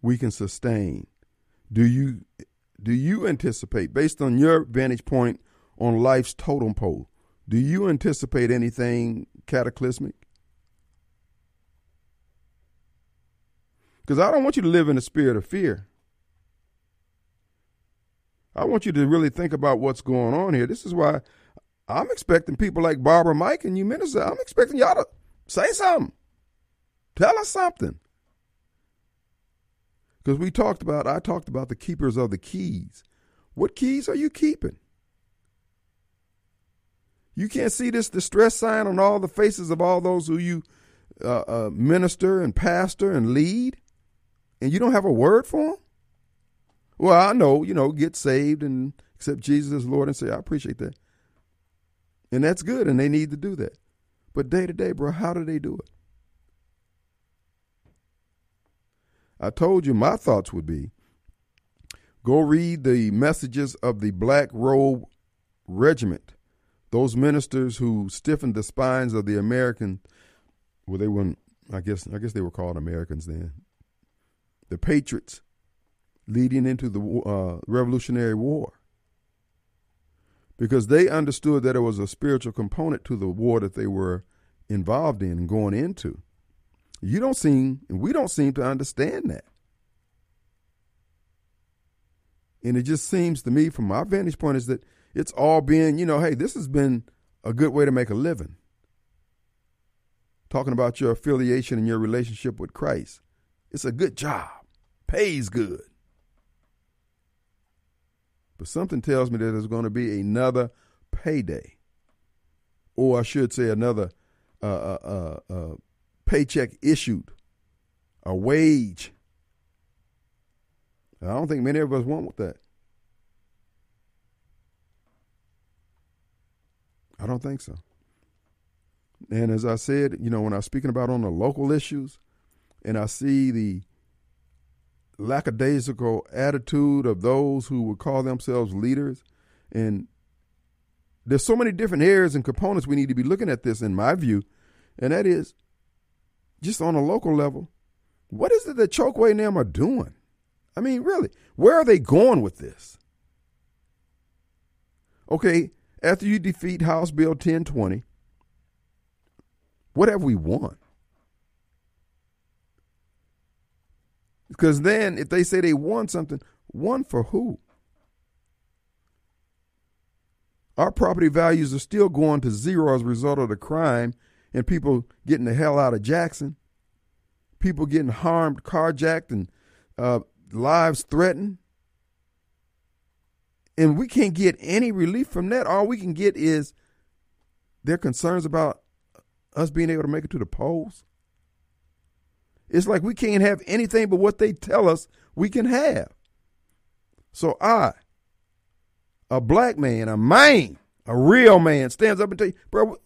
we can sustain? Do you do you anticipate, based on your vantage point on life's totem pole, do you anticipate anything cataclysmic? Because I don't want you to live in a spirit of fear. I want you to really think about what's going on here. This is why I'm expecting people like Barbara Mike and you minister. I'm expecting y'all to say something. Tell us something. Because we talked about, I talked about the keepers of the keys. What keys are you keeping? You can't see this distress sign on all the faces of all those who you uh, uh, minister and pastor and lead, and you don't have a word for them? Well, I know, you know, get saved and accept Jesus as Lord and say, I appreciate that. And that's good, and they need to do that. But day to day, bro, how do they do it? I told you my thoughts would be go read the messages of the Black Robe Regiment, those ministers who stiffened the spines of the American, well, they weren't, I guess, I guess they were called Americans then, the Patriots leading into the uh, Revolutionary War. Because they understood that it was a spiritual component to the war that they were involved in and going into. You don't seem, and we don't seem to understand that. And it just seems to me, from my vantage point, is that it's all been, you know, hey, this has been a good way to make a living. Talking about your affiliation and your relationship with Christ. It's a good job, pays good. But something tells me that there's going to be another payday, or I should say, another uh, uh, uh, uh paycheck issued, a wage. I don't think many of us want that. I don't think so. And as I said, you know, when I was speaking about on the local issues, and I see the lackadaisical attitude of those who would call themselves leaders, and there's so many different areas and components we need to be looking at this, in my view, and that is just on a local level, what is it that Chokwe and them are doing? I mean, really, where are they going with this? Okay, after you defeat House Bill 1020, what have we won? Because then, if they say they won something, won for who? Our property values are still going to zero as a result of the crime and people getting the hell out of Jackson, people getting harmed, carjacked, and uh, lives threatened. And we can't get any relief from that. All we can get is their concerns about us being able to make it to the polls. It's like we can't have anything but what they tell us we can have. So I, a black man, a man, a real man, stands up and tell you, bro,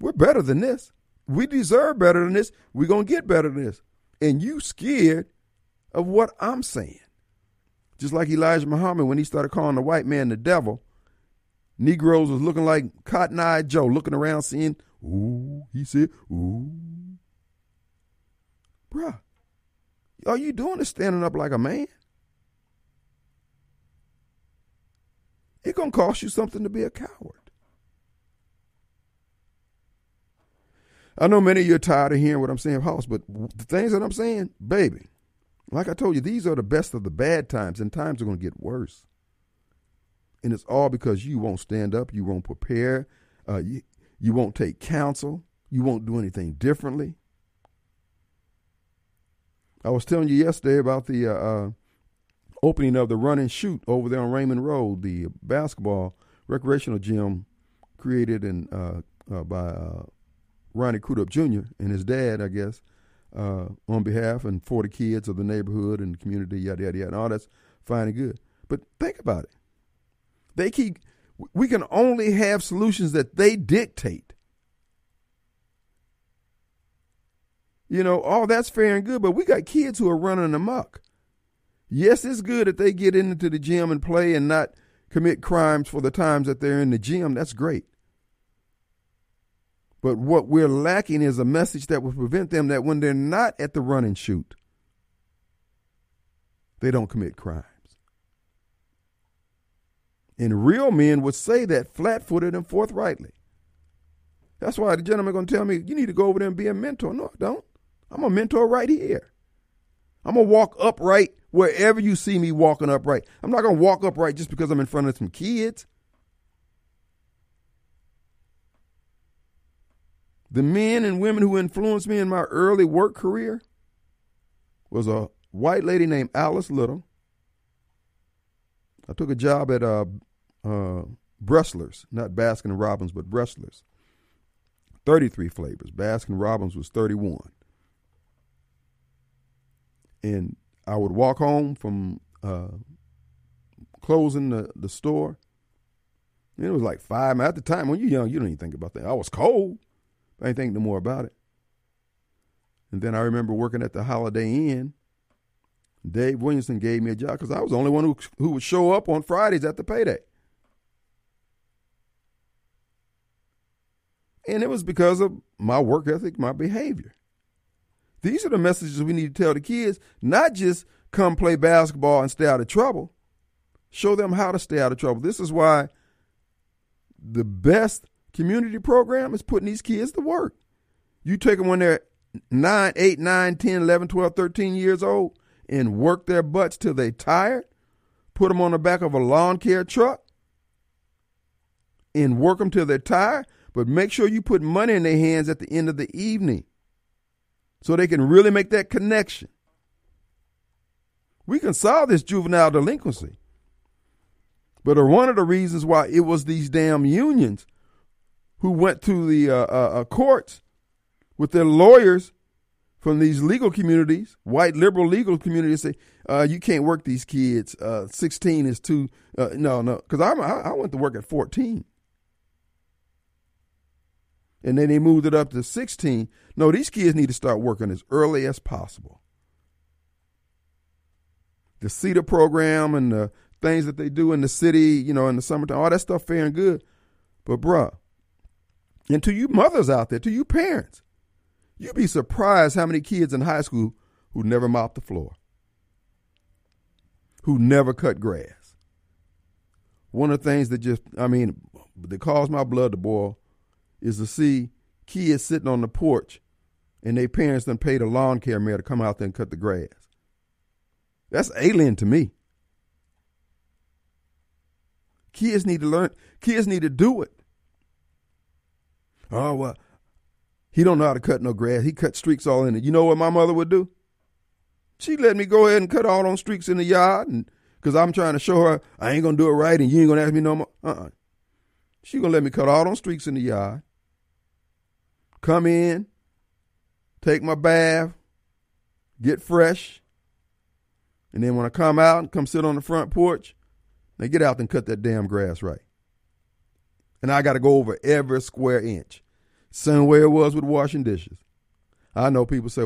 we're better than this. We deserve better than this. We're to get better than this. And you scared of what I'm saying. Just like Elijah Muhammad when he started calling the white man the devil, Negroes was looking like Cotton Eye Joe, looking around seeing, ooh, he said, ooh. Bruh, all you doing is standing up like a man. It's going to cost you something to be a coward. I know many of you are tired of hearing what I'm saying, House, but the things that I'm saying, baby, like I told you, these are the best of the bad times, and times are going to get worse. And it's all because you won't stand up, you won't prepare, uh, you, you won't take counsel, you won't do anything differently. I was telling you yesterday about the uh, uh, opening of the run and shoot over there on Raymond Road, the basketball recreational gym created and uh, uh, by uh, Ronnie Crudup Jr. and his dad, I guess, on behalf and for the kids of the neighborhood and community, yada, yada, yada. And all that's fine and good. But think about it. They keep, we can only have solutions that they dictate. You know, all that's fair and good, but we got kids who are running amok. Yes, it's good that they get into the gym and play and not commit crimes for the times that they're in the gym. That's great. But what we're lacking is a message that will prevent them that when they're not at the run and shoot, they don't commit crimes. And real men would say that flat footed and forthrightly. That's why the gentleman going to tell me, you need to go over there and be a mentor. No, I don't. I'm a mentor right here. I'm going to walk upright wherever you see me walking upright. I'm not going to walk upright just because I'm in front of some kids. The men and women who influenced me in my early work career was a white lady named Alice Little. I took a job at uh, uh, Bresler's, not Baskin Robbins, but Bresler's. 33 flavors. Baskin Robbins was 31. And I would walk home from uh, closing the, the store. And it was like five. At the time, when you're young, you don't even think about that. I was cold. I didn't think no more about it. And then I remember working at the Holiday Inn. Dave Williamson gave me a job because I was the only one who, who would show up on Fridays at the payday. And it was because of my work ethic, my behavior. These are the messages we need to tell the kids, not just come play basketball and stay out of trouble. Show them how to stay out of trouble. This is why the best community program is putting these kids to work. You take them when they're 9, 8, 9, 10, 11, 12, 13 years old and work their butts till they tired, put them on the back of a lawn care truck and work them till they're tired, but make sure you put money in their hands at the end of the evening so they can really make that connection. We can solve this juvenile delinquency. But one of the reasons why it was these damn unions who went to the uh, uh, uh, courts with their lawyers from these legal communities, white liberal legal communities, say uh, you can't work these kids. Uh, Sixteen is too uh, no no because I, I went to work at fourteen, and then they moved it up to sixteen. No, these kids need to start working as early as possible. The CETA program and the things that they do in the city, you know, in the summertime, all that stuff fair and good. But bruh, and to you mothers out there, to you parents, you'd be surprised how many kids in high school who never mopped the floor, who never cut grass. One of the things that just, I mean, that caused my blood to boil is to see kids sitting on the porch and their parents done paid a lawn care man to come out there and cut the grass. That's alien to me. Kids need to learn, kids need to do it. Oh well, he don't know how to cut no grass. He cut streaks all in it. You know what my mother would do? She let me go ahead and cut all those streaks in the yard, and because I'm trying to show her I ain't gonna do it right, and you ain't gonna ask me no more. Uh uh She gonna let me cut all those streaks in the yard. Come in, take my bath, get fresh, and then when I come out and come sit on the front porch, they get out and cut that damn grass right and I got to go over every square inch. Same way it was with washing dishes. I know people say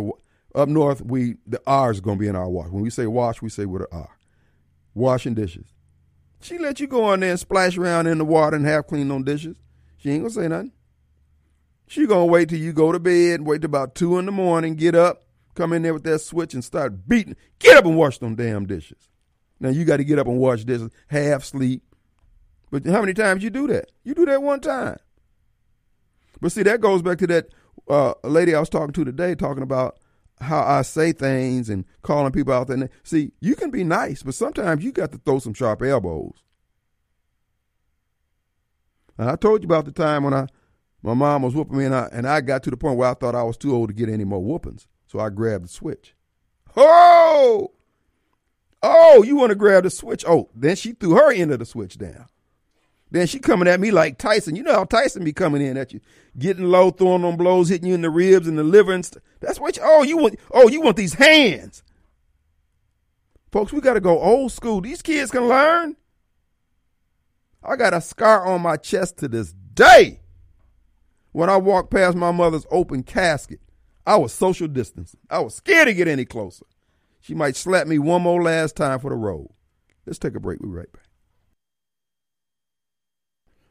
up north we the R is to be in our wash. When we say wash, we say with an R. Washing dishes. She let you go in there and splash around in the water and half clean on dishes. She ain't gonna say nothing. She gonna wait till you go to bed, wait till about two in the morning, get up, come in there with that switch and start beating. Get up and wash them damn dishes. Now you got to get up and wash dishes, half sleep, but how many times you do that? You do that one time. But see, that goes back to that uh, lady I was talking to today, talking about how I say things and calling people out there. See, you can be nice, but sometimes you got to throw some sharp elbows. And I told you about the time when I my mom was whooping me, and I and I got to the point where I thought I was too old to get any more whoopings, so I grabbed the switch. Oh, oh, you want to grab the switch? Oh, then she threw her end of the switch down. Then she coming at me like Tyson. You know how Tyson be coming in at you, getting low, throwing on blows, hitting you in the ribs and the liver and stuff. That's what. You, oh, you want? Oh, you want these hands, folks? We got to go old school. These kids can learn. I got a scar on my chest to this day. When I walked past my mother's open casket, I was social distancing. I was scared to get any closer. She might slap me one more last time for the road. Let's take a break. Be right back.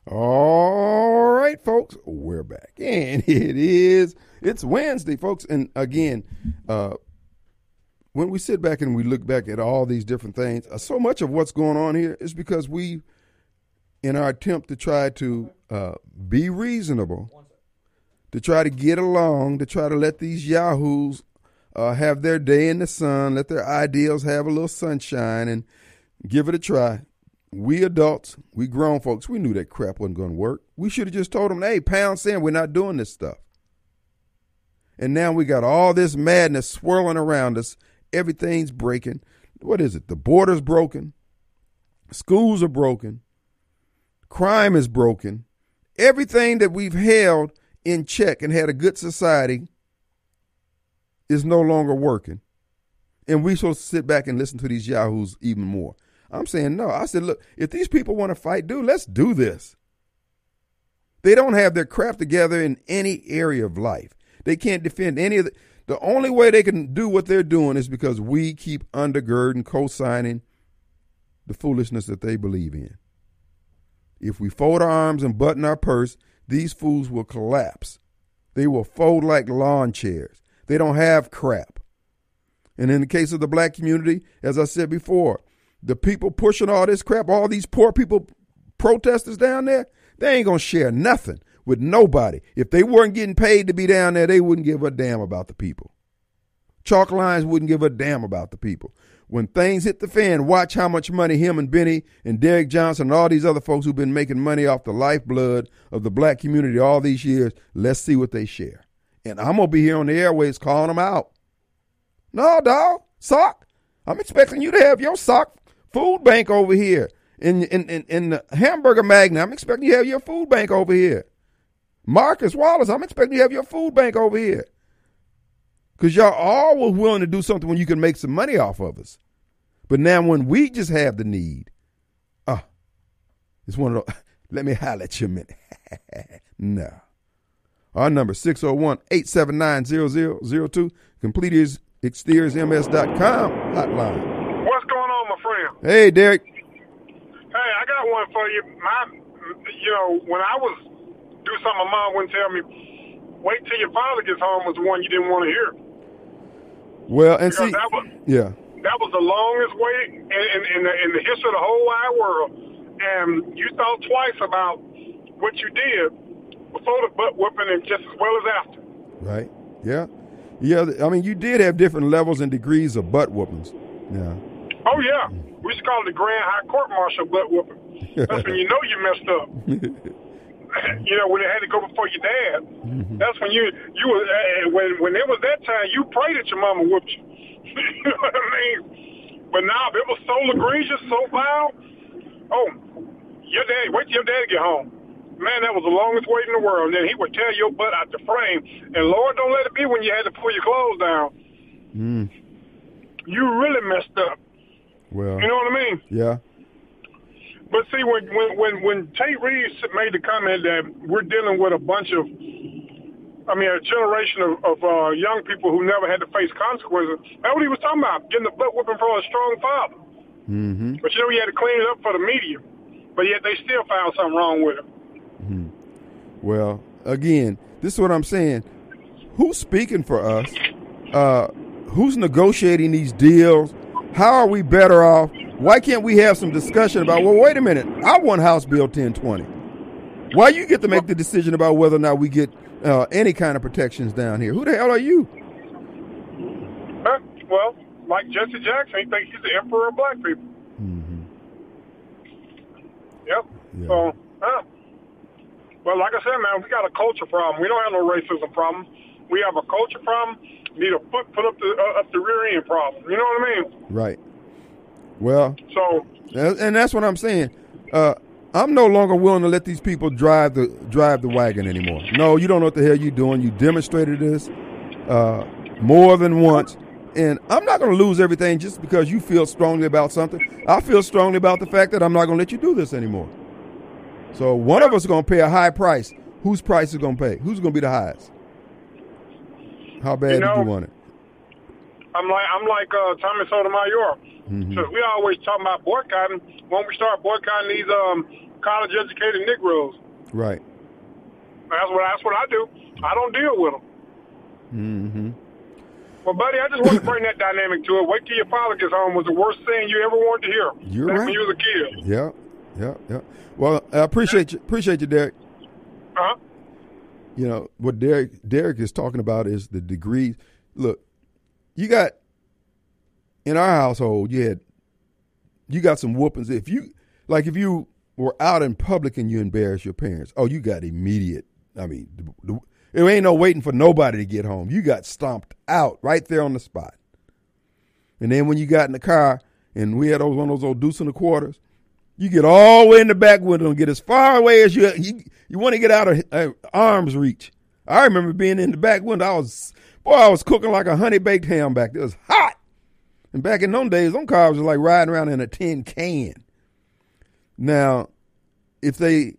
All right, folks, we're back. And it is, it's Wednesday, folks. And again, uh, when we sit back and we look back at all these different things, uh, so much of what's going on here is because we, in our attempt to try to uh, be reasonable, to try to get along, to try to let these yahoos uh, have their day in the sun, let their ideals have a little sunshine, and give it a try. We adults, we grown folks, we knew that crap wasn't going to work. We should have just told them, hey, pound sand, we're not doing this stuff. And now we got all this madness swirling around us. Everything's breaking. What is it? The border's broken. Schools are broken. Crime is broken. Everything that we've held in check and had a good society is no longer working. And we supposed to sit back and listen to these yahoos even more. I'm saying no. I said, look, if these people want to fight, dude, let's do this. They don't have their crap together in any area of life. They can't defend any of the. The only way they can do what they're doing is because we keep undergirding, co-signing the foolishness that they believe in. If we fold our arms and button our purse, these fools will collapse. They will fold like lawn chairs. They don't have crap. And in the case of the black community, as I said before, the people pushing all this crap, all these poor people protesters down there, they ain't gonna share nothing with nobody. If they weren't getting paid to be down there, they wouldn't give a damn about the people. Chalk lines wouldn't give a damn about the people. When things hit the fan, watch how much money him and Benny and Derek Johnson and all these other folks who've been making money off the lifeblood of the black community all these years, let's see what they share. And I'm gonna be here on the airways calling them out. No, dog, sock. I'm expecting you to have your sock food bank over here. In in in, in the hamburger magnet, I'm expecting you have your food bank over here. Marcus Wallace, I'm expecting you have your food bank over here. Because y'all all were willing to do something when you can make some money off of us. But now when we just have the need, ah, it's one of those, let me holler at you a minute. no. Our number 601-879-0002, completeexteriorsms.com hotline. What's going on, my friend? Hey, Derek. Hey, I got one for you. My, you know, when I was do something, my mom wouldn't tell me. Wait till your father gets home was the one you didn't want to hear. Well, and Because see, that was yeah, that was the longest wait in, in, in, the, in the history of the whole wide world. And you thought twice about what you did before the butt whooping and just as well as after. right, yeah, yeah. I mean, you did have different levels and degrees of butt whoopings. Yeah, Oh yeah, we used to call it the Grand High Court Martial butt whooping. That's when you know you messed up. you know when it had to go before your dad. That's when you you was uh, when when it was that time you prayed that your mama whooped you. you know what I mean? But now if it was so egregious, so foul, oh, your dad wait till your dad get home. Man, that was the longest wait in the world. And then he would tear your butt out the frame. And Lord, don't let it be when you had to pull your clothes down. Mm. You really messed up. Well, You know what I mean? yeah, But see, when when when when Tate Reeves made the comment that we're dealing with a bunch of, I mean, a generation of, of uh, young people who never had to face consequences. That's what he was talking about, getting the butt whipping from a strong father. mm-hmm. But you know, he had to clean it up for the media. But yet they still found something wrong with him. Well, again, this is what I'm saying. Who's speaking for us? Uh, who's negotiating these deals? How are we better off? Why can't we have some discussion about, well, wait a minute, I want House Bill 1020. Why you get to make the decision about whether or not we get uh, any kind of protections down here? Who the hell are you? Well, like Jesse Jackson, he thinks he's the emperor of black people. Mm-hmm. Yep. Yeah. So, huh. Well, like I said, man, we got a culture problem. We don't have no racism problem. We have a culture problem. Need a foot put up the uh, up the rear end problem. You know what I mean? Right. Well, So, And that's what I'm saying. Uh, I'm no longer willing to let these people drive the drive the wagon anymore. No, you don't know what the hell you're doing. You demonstrated this uh, more than once, and I'm not going to lose everything just because you feel strongly about something. I feel strongly about the fact that I'm not going to let you do this anymore. So one of us is going to pay a high price. Whose price is going to pay? Who's going to be the highest? How bad You did you want it? I'm like I'm like uh, Tommy Sotomayor. Mm-hmm. So we always talk about boycotting. When we start boycotting these um, college educated Negroes, Right. that's what that's what I do. I don't deal with them. Mm-hmm. Well, buddy, I just want to bring that dynamic to it. Wait till your father gets home was the worst thing you ever wanted to hear. You're back right. when you was a kid. Yeah. Yeah. Yeah. Well, I appreciate you. Appreciate you, Derek. Huh? You know what Derek Derek is talking about is the degrees. Look, you got in our household, you had you got some whoopings. If you like, if you were out in public and you embarrassed your parents, oh, you got immediate. I mean, the, the, it ain't no waiting for nobody to get home. You got stomped out right there on the spot. And then when you got in the car and we had those one of those old deuce and a quarters, you get all the way in the back window and get as far away as you you, you want to get out of uh, arm's reach. I remember being in the back window. I was boy, I was cooking like a honey baked ham back there. It was hot. And back in those days, them cars was like riding around in a tin can. Now, if they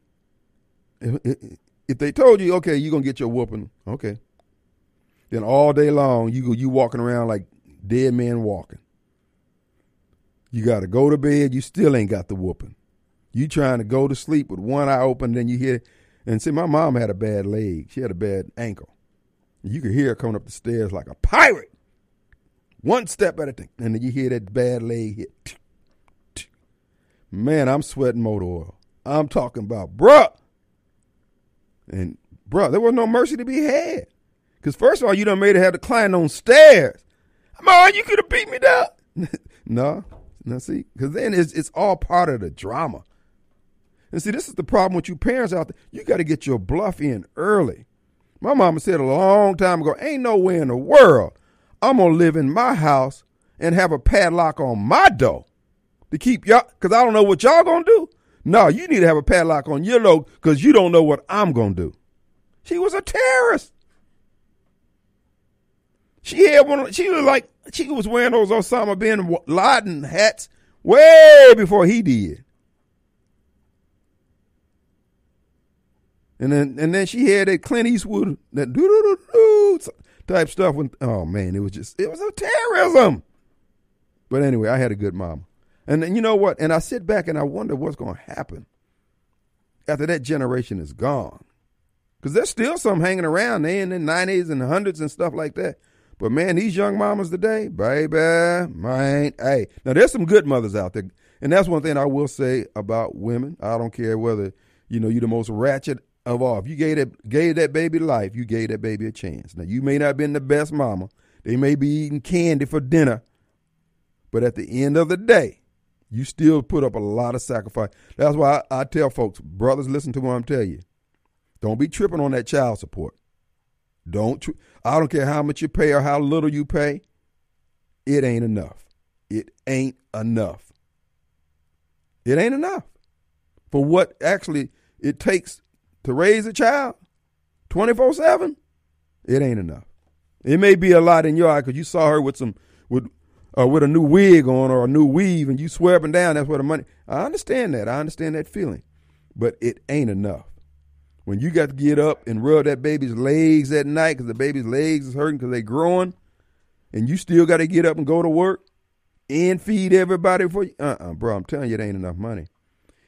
if, if they told you, okay, you're gonna get your whooping, okay, then all day long you go you walking around like dead men walking. You got to go to bed. You still ain't got the whooping. You trying to go to sleep with one eye open, then you hear. And see, my mom had a bad leg. She had a bad ankle. You could hear her coming up the stairs like a pirate. One step at a time, and then you hear that bad leg hit. Man, I'm sweating motor oil. I'm talking about, bruh. And bruh, there was no mercy to be had. Because first of all, you done made her have to climb on stairs. Man, oh, you could have beat me down. no, no, see, because then it's it's all part of the drama. And see, this is the problem with you parents out there. You got to get your bluff in early. My mama said a long time ago, ain't no way in the world I'm gonna live in my house and have a padlock on my door to keep y'all, because I don't know what y'all gonna do. No, you need to have a padlock on your door because you don't know what I'm gonna do. She was a terrorist. She had one. She was like she was wearing those Osama bin Laden hats way before he did. And then and then she had that Clint Eastwood that doo doo doo doo type stuff. When oh man, it was just it was a terrorism. But anyway, I had a good mom, and then you know what? And I sit back and I wonder what's going to happen after that generation is gone, because there's still some hanging around. They in the nineties and the hundreds and stuff like that. But man, these young mamas today, baby, man, hey, now there's some good mothers out there, and that's one thing I will say about women. I don't care whether you know you're the most ratchet of all. If you gave that gave that baby life, you gave that baby a chance. Now you may not have been the best mama. They may be eating candy for dinner, but at the end of the day, you still put up a lot of sacrifice. That's why I, I tell folks, brothers, listen to what I'm telling you. Don't be tripping on that child support. Don't. I don't care how much you pay or how little you pay. It ain't enough. It ain't enough. It ain't enough for what actually it takes to raise a child 24 7. It ain't enough. It may be a lot in your eye because you saw her with some with uh, with a new wig on or a new weave and you and down that's where the money. I understand that. I understand that feeling, but it ain't enough. When you got to get up and rub that baby's legs at night because the baby's legs is hurting because they growing, and you still got to get up and go to work and feed everybody for you. Uh uh bro, I'm telling you, it ain't enough money.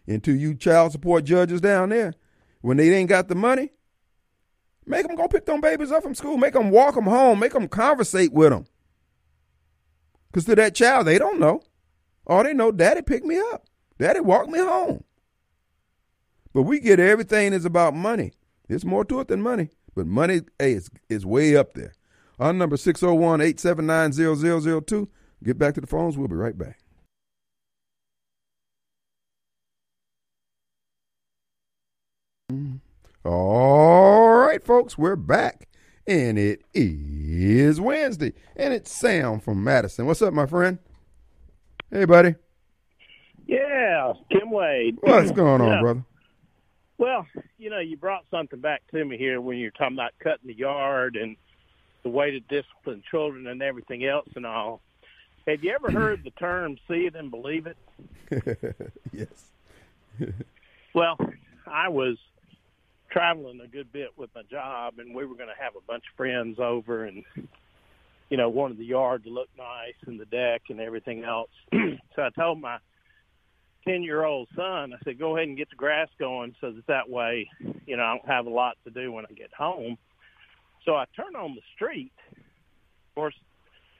And to you child support judges down there, when they ain't got the money, make them go pick them babies up from school. Make them walk them home. Make them conversate with them. Because to that child, they don't know. All they know, daddy picked me up. Daddy walked me home. But we get everything is about money. There's more to it than money. But money, hey, it's, it's way up there. Our number 601 879 0002. Get back to the phones. We'll be right back. All right, folks, we're back. And it is Wednesday. And it's Sam from Madison. What's up, my friend? Hey, buddy. Yeah, Kim Wade. What's going on, Yeah. brother? Well, you know, you brought something back to me here when you're talking about cutting the yard and the way to discipline children and everything else and all. Have you ever heard the term "see it and believe it"? yes. Well, I was traveling a good bit with my job, and we were going to have a bunch of friends over, and you know, wanted the yard to look nice and the deck and everything else. so I told my ten-year-old son, I said, "Go ahead and get the grass going, so that that way, you know, I don't have a lot to do when I get home." So I turn on the street. Of course,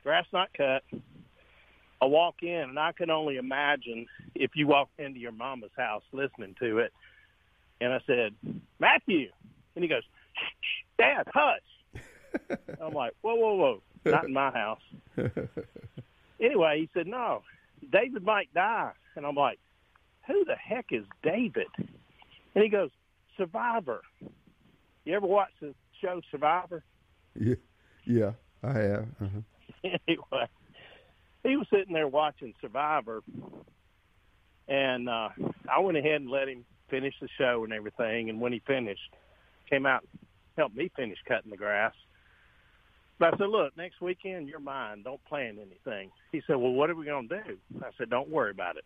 grass not cut. I walk in, and I can only imagine if you walk into your mama's house listening to it. And I said, Matthew, and he goes, shh, shh, Dad, hush. I'm like, whoa, whoa, whoa, not in my house. anyway, he said, no, David might die. And I'm like, who the heck is David? And he goes, Survivor. You ever watch the show Survivor? Yeah, yeah, I have. Uh-huh. anyway, he was sitting there watching Survivor, and uh, I went ahead and let him finish the show and everything. And when he finished, came out and helped me finish cutting the grass. But I said, "Look, next weekend you're mine. Don't plan anything." He said, "Well, what are we going to do?" I said, "Don't worry about it."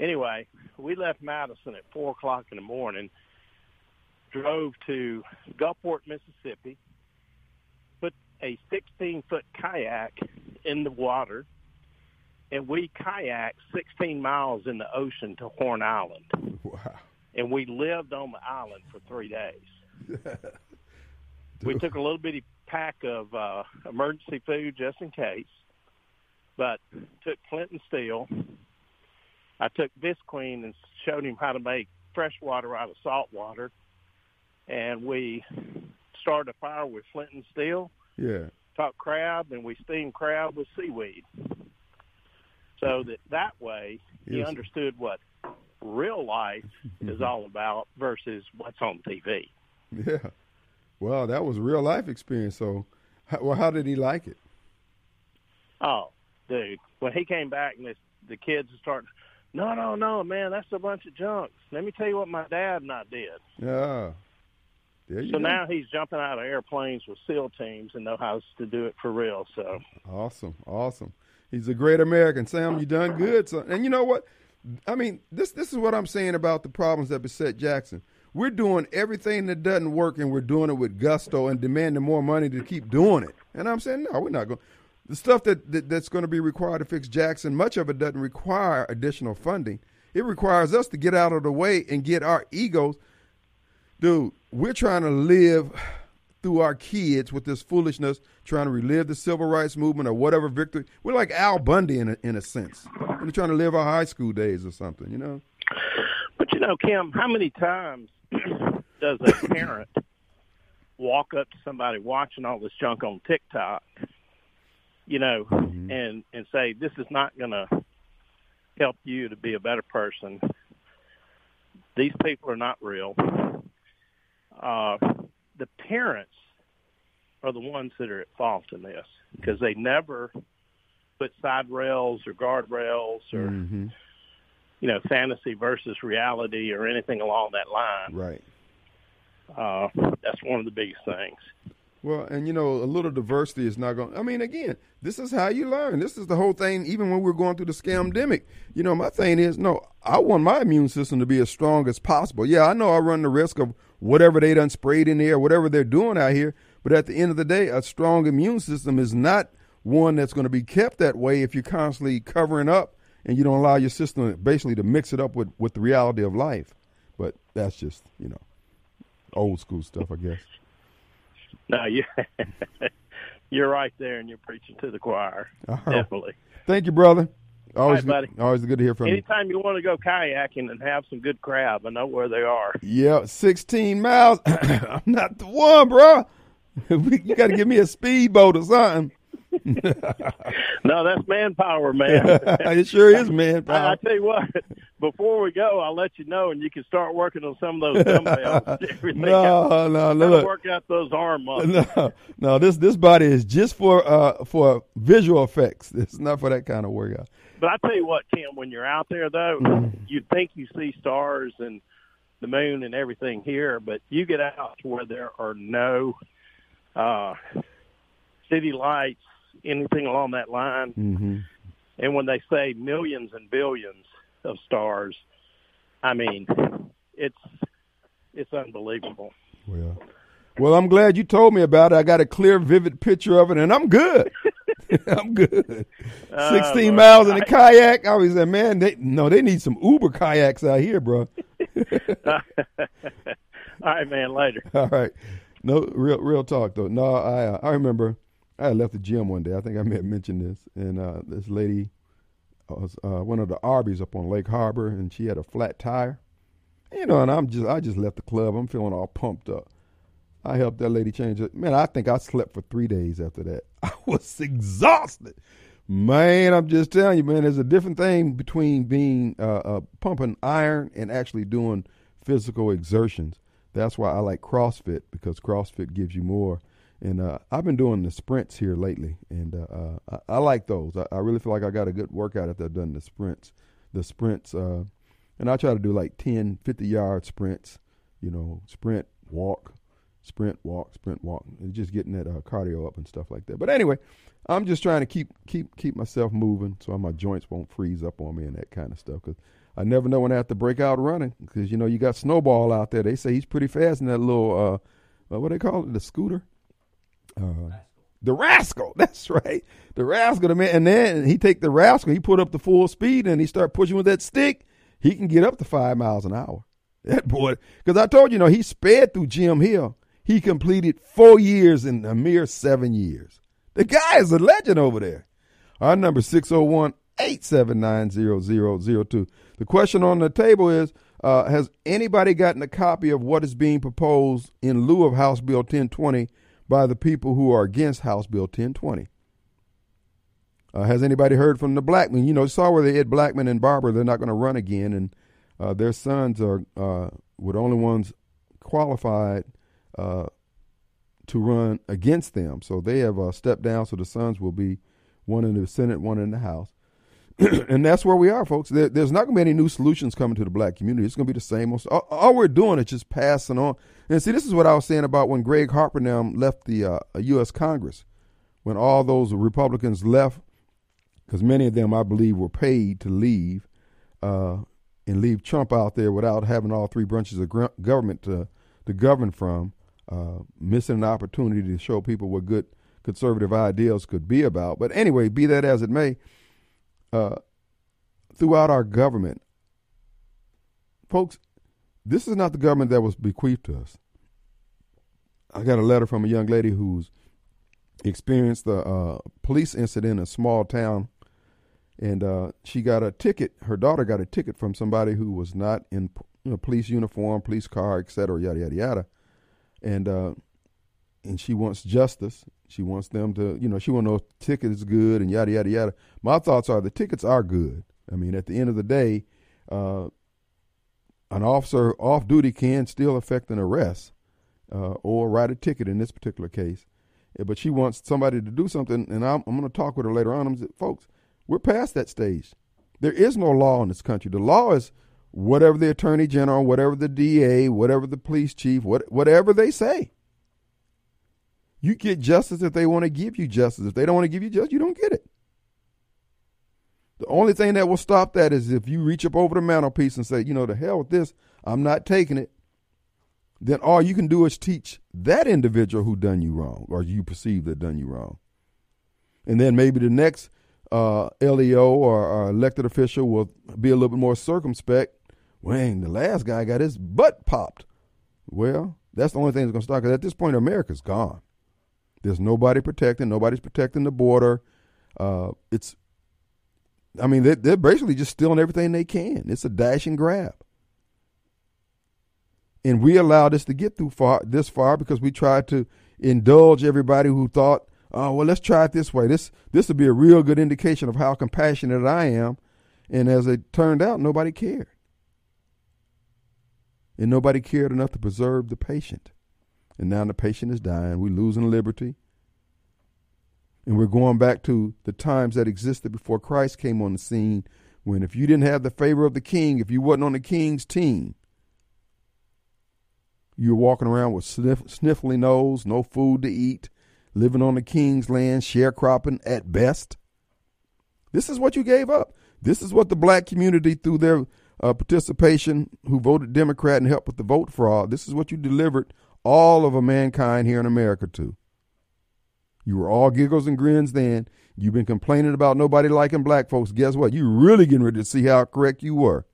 Anyway, we left Madison at four o'clock in the morning. Drove to Gulfport, Mississippi. Put a 16 foot kayak in the water, and we kayaked 16 miles in the ocean to Horn Island. Wow. And we lived on the island for three days. we took a little bitty pack of uh, emergency food just in case, but took Flint and Steel. I took Visqueen and showed him how to make fresh water out of salt water, and we started a fire with Flint and Steel Yeah. caught crab and we steamed crab with seaweed. So that that way he Yes. understood what real life is all about versus what's on TV. Yeah. Well, that was real life experience. So, how, well, how did he like it? Oh, dude, when he came back and this, the kids started, no, no, no, man, that's a bunch of junk. Let me tell you what my dad and I did. Yeah. There you So go. now he's jumping out of airplanes with SEAL teams and know how to do it for real. So Awesome, awesome. He's a great American. Sam, you done good. So, and you know what? I mean, this this is what I'm saying about the problems that beset Jackson. We're doing everything that doesn't work, and we're doing it with gusto and demanding more money to keep doing it. And I'm saying, no, we're not going. The stuff that, that that's going to be required to fix Jackson, much of it doesn't require additional funding. It requires us to get out of the way and get our egos. Dude, we're trying to live through our kids with this foolishness, trying to relive the civil rights movement or whatever victory. We're like Al Bundy in a, in a sense. We're trying to live our high school days or something, you know? But you know, Kim, how many times does a parent walk up to somebody watching all this junk on TikTok, you know, and and say this is not going to help you to be a better person? These people are not real. Uh, the parents are the ones that are at fault in this because they never put side rails or guardrails or Mm-hmm. you know, fantasy versus reality or anything along that line. Right. Uh, that's one of the biggest things. Well, and you know, a little diversity is not going. I mean, again, this is how you learn. This is the whole thing. Even when we're going through the scamdemic, you know, my thing is, no, I want my immune system to be as strong as possible. Yeah, I know I run the risk of whatever they done sprayed in there, whatever they're doing out here. But at the end of the day, a strong immune system is not one that's going to be kept that way if you're constantly covering up and you don't allow your system basically to mix it up with with the reality of life. But that's just you know, old school stuff, I guess. No, you you're right there, and you're preaching to the choir. Right. Definitely. Thank you, brother. Always, right, good, always good to hear from you. Anytime you want to go kayaking and have some good crab, I know where they are. Yeah, 16 miles. I'm not the one, bro. you got to give me a speedboat or something. No, that's manpower, man. it sure is, man. I, I tell you what, before we go, I'll let you know, and you can start working on some of those dumbbells. and everything no, no, no, look. work out those arm muscles. No, no, this this body is just for uh for visual effects. It's not for that kind of workout. But I tell you what, Kim, when you're out there though, Mm-hmm. you think you see stars and the moon and everything here, but you get out to where there are no uh city lights, anything along that line. Mm-hmm. And when they say millions and billions of stars, I mean it's it's unbelievable. Well, well, I'm glad you told me about it. I got a clear, vivid picture of it, and I'm good. I'm good. Uh, 16 Lord, miles in a I- kayak. I was like, man, they no, they need some Uber kayaks out here, bro. All right, man. Later. All right. No, real real talk though. No, I uh, I remember I left the gym one day. I think I may have mentioned this, and uh, this lady was uh, one of the Arby's up on Lake Harbor, and she had a flat tire. You know, and I'm just I just left the club. I'm feeling all pumped up. I helped that lady change it. Man, I think I slept for three days after that. I was exhausted. Man, I'm just telling you, man. There's a different thing between being uh, uh, pumping iron and actually doing physical exertions. That's why I like CrossFit because CrossFit gives you more. And uh, I've been doing the sprints here lately, and uh, uh, I, I like those. I, I really feel like I got a good workout after I've done the sprints. The sprints, uh, and I try to do like 10, 50 yard sprints. You know, sprint, walk, sprint, walk, sprint, walk, and just getting that uh, cardio up and stuff like that. But anyway, I'm just trying to keep keep keep myself moving so my joints won't freeze up on me and that kind of stuff. Because I never know when I have to break out running. Because you know you got Snowball out there. They say he's pretty fast in that little uh, uh what they call it, the scooter. Uh, the rascal. That's right. The rascal. The man, and then he take the rascal. He put up the full speed and he start pushing with that stick. He can get up to five miles an hour. That boy, because I told you, you know, he sped through Jim Hill. He completed four years in a mere seven years. The guy is a legend over there. Our number 601 879 0002. The question on the table is uh, Has anybody gotten a copy of what is being proposed in lieu of House Bill 1020 by the people who are against House Bill 1020? Uh, has anybody heard from the Blackmon? You know, saw where they Ed Blackmon and Barbara, they're not going to run again, and uh, their sons are uh, were the only ones qualified uh, to run against them. So they have uh, stepped down. So the sons will be one in the Senate, one in the House. and that's where we are, folks. There, there's not going to be any new solutions coming to the black community. It's going to be the same. All, all we're doing is just passing on. And see, this is what I was saying about when Gregg Harper now left the uh, U.S. Congress, when all those Republicans left, because many of them, I believe, were paid to leave uh, and leave Trump out there without having all three branches of government to, to govern from, uh, missing an opportunity to show people what good conservative ideals could be about. But anyway, be that as it may, uh, throughout our government, folks, this is not the government that was bequeathed to us. I got a letter from a young lady who's experienced a uh, police incident in a small town, and uh, she got a ticket. Her daughter got a ticket from somebody who was not in know, police uniform, police car, etc. yada yada yada, and uh, and she wants justice. She wants them to, you know, she wants to know if the ticket is good and yada yada yada. My thoughts are the tickets are good. I mean, at the end of the day, uh, an officer off duty can still affect an arrest uh, or write a ticket in this particular case. But she wants somebody to do something, and I'm, I'm going to talk with her later on. I'm saying, folks, we're past that stage. There is no law in this country. The law is whatever the attorney general, whatever the DA, whatever the police chief, what, whatever they say. You get justice if they want to give you justice. If they don't want to give you justice, you don't get it. The only thing that will stop that is if you reach up over the mantelpiece and say, you know, the hell with this, I'm not taking it. Then all you can do is teach that individual who done you wrong or you perceive that done you wrong. And then maybe the next uh, LEO or, or elected official will be a little bit more circumspect. Wang, the last guy got his butt popped. Well, that's the only thing that's going to stop. Because at this point, America's gone. There's nobody protecting. Nobody's protecting the border. Uh, it's, I mean, they're, they're basically just stealing everything they can. It's a dash and grab. And we allowed this to get through far this far because we tried to indulge everybody who thought, oh well, let's try it this way. This this would be a real good indication of how compassionate I am. And as it turned out, nobody cared. And nobody cared enough to preserve the patient. And now the patient is dying. We're losing liberty. And we're going back to the times that existed before Christ came on the scene when if you didn't have the favor of the king, if you wasn't on the king's team, you're walking around with sniff, sniffly nose, no food to eat, living on the king's land, sharecropping at best. This is what you gave up. This is what the black community, through their uh, participation who voted Democrat and helped with the vote fraud. This is what you delivered all of a mankind here in America to. You were all giggles and grins then. You've been complaining about nobody liking black folks. Guess what? You're really getting ready to see how correct you were.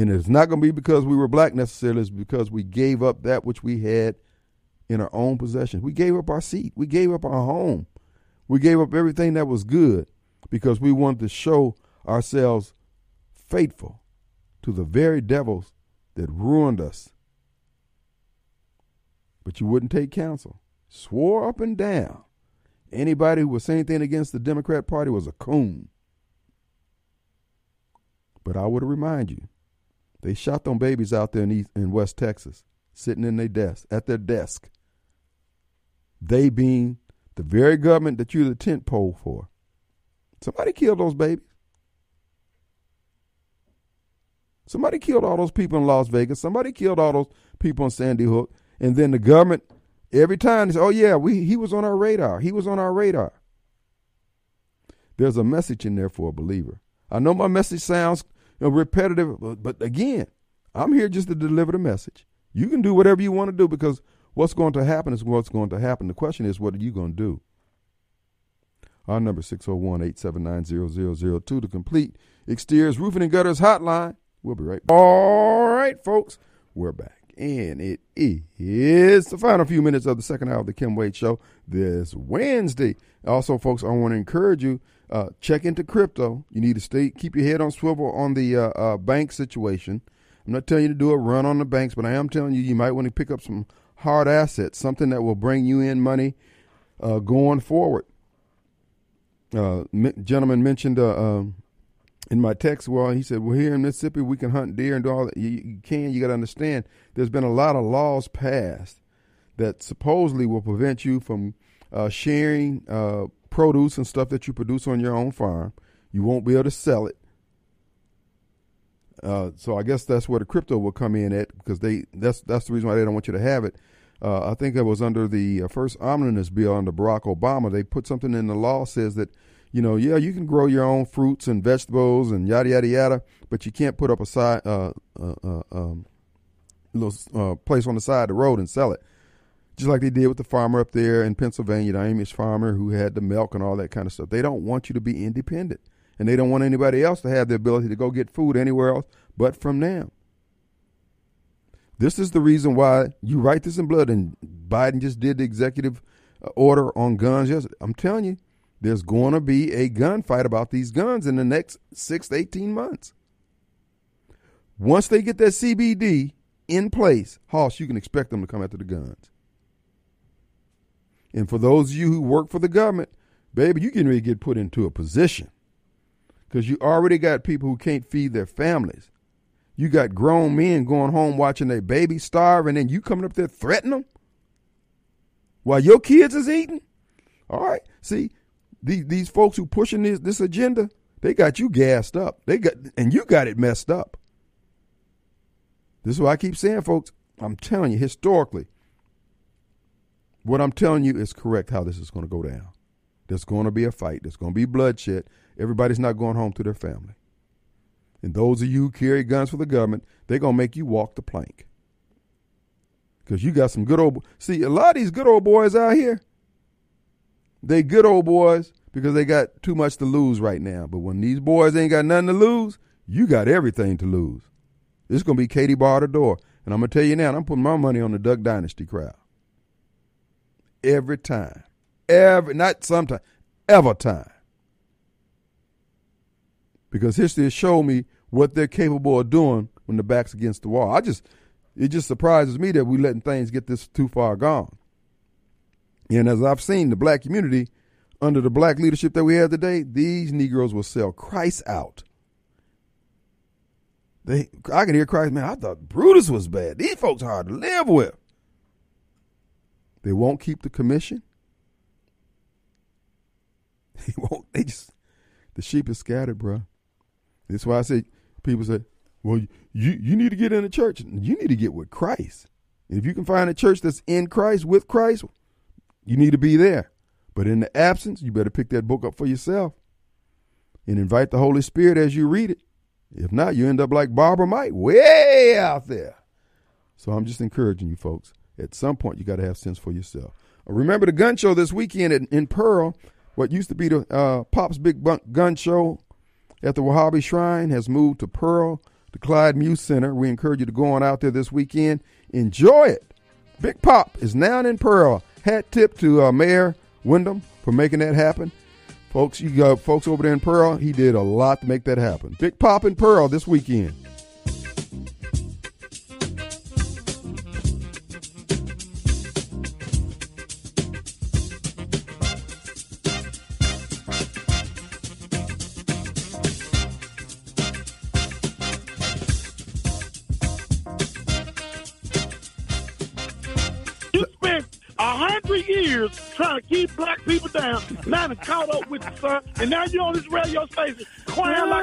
And it's not going to be because we were black necessarily, it's because we gave up that which we had in our own possession. We gave up our seat, we gave up our home, we gave up everything that was good because we wanted to show ourselves faithful to the very devils that ruined us. But you wouldn't take counsel. Swore up and down. Anybody who was saying anything against the Democrat Party was a coon. But I would remind you, they shot them babies out there in, East, in West Texas, sitting in their desk, at their desk. They being the very government that you're the tent pole for. Somebody killed those babies. Somebody killed all those people in Las Vegas. Somebody killed all those people in Sandy Hook. And then the government, every time they say, oh, yeah, we, he was on our radar. He was on our radar. There's a message in there for a believer. I know my message sounds you know, repetitive, but, again, I'm here just to deliver the message. You can do whatever you want to do because what's going to happen is what's going to happen. The question is, what are you going to do? Our number 601-879-0002 to complete exteriors roofing and gutters hotline. We'll be right back. All right, folks, we're back. And it is the final few minutes of the second hour of the Kim Wade Show this Wednesday. Also, folks, I want to encourage you, uh, check into crypto. You need to stay, keep your head on swivel on the uh, uh, bank situation. I'm not telling you to do a run on the banks, but I am telling you, you might want to pick up some hard assets, something that will bring you in money uh, going forward. Uh, gentleman mentioned uh, um, in my text, well, he said, well, here in Mississippi, we can hunt deer and do all that. You, you can, you got to understand, there's been a lot of laws passed that supposedly will prevent you from sharing produce and stuff that you produce on your own farm. You won't be able to sell it. Uh, so I guess that's where the crypto will come in at because they that's that's the reason why they don't want you to have it. Uh, I think it was under the uh, first omnibus bill under Barack Obama. They put something in the law says that you know, yeah, you can grow your own fruits and vegetables and yada yada yada, but you can't put up a side uh, uh, uh, um, little place on the side of the road and sell it. Just like they did with the farmer up there in Pennsylvania, the Amish farmer who had the milk and all that kind of stuff. They don't want you to be independent, and they don't want anybody else to have the ability to go get food anywhere else but from them. This is the reason why you write this in blood, and Biden just did the executive uh, order on guns yesterday. I'm telling you, there's going to be a gunfight about these guns in the next six to 18 months. Once they get that CBD in place, Hoss, you can expect them to come after the guns. And for those of you who work for the government, baby, you can really get put into a position because you already got people who can't feed their families. You got grown men going home watching their baby starve, and then you coming up there threatening them while your kids is eating. All right, see, these these folks who pushing this this agenda, they got you gassed up. They got and you got it messed up. This is what I keep saying, folks. I'm telling you, historically, what I'm telling you is correct how this is going to go down. There's going to be a fight. There's going to be bloodshed. Everybody's not going home to their family. And those of you who carry guns for the government, they're going to make you walk the plank. Because you got some good old. See, a lot of these good old boys out here, they good old boys because they got too much to lose right now. But when these boys ain't got nothing to lose, you got everything to lose. Is going to be Katie bar the door. And I'm going to tell you now, I'm putting my money on the Duck Dynasty crowd. Every time. Every, not sometime, ever time. Because history has shown me what they're capable of doing when the back's against the wall. I just, it just surprises me that we're letting things get this too far gone. And as I've seen the black community under the black leadership that we have today, these Negroes will sell Christ out. They, I can hear Christ, man. I thought Brutus was bad. These folks hard to live with. They won't keep the commission. They won't. They just the sheep is scattered, bro. That's why I say people say, "Well, you you need to get in the church. You need to get with Christ. if you can find a church that's in Christ with Christ, you need to be there. But in the absence, you better pick that book up for yourself and invite the Holy Spirit as you read it If not, you end up like Barbara Mike, way out there. So I'm just encouraging you folks. At some point, you got to have sense for yourself. Uh, Remember the gun show this weekend in, in Pearl. What used to be the uh, Pop's Big Bunk Gun Show at the Wahabi Shrine has moved to Pearl, the Clyde Muse Center. We encourage you to go on out there this weekend. Enjoy it. Big Pop is now in Pearl. Hat tip to uh, Mayor Windham for making that happen. Folks, you got folks over there in Pearl, he did a lot to make that happen. Big Pop in Pearl this weekend. Caught up with the son, and now you're on this radio station crying like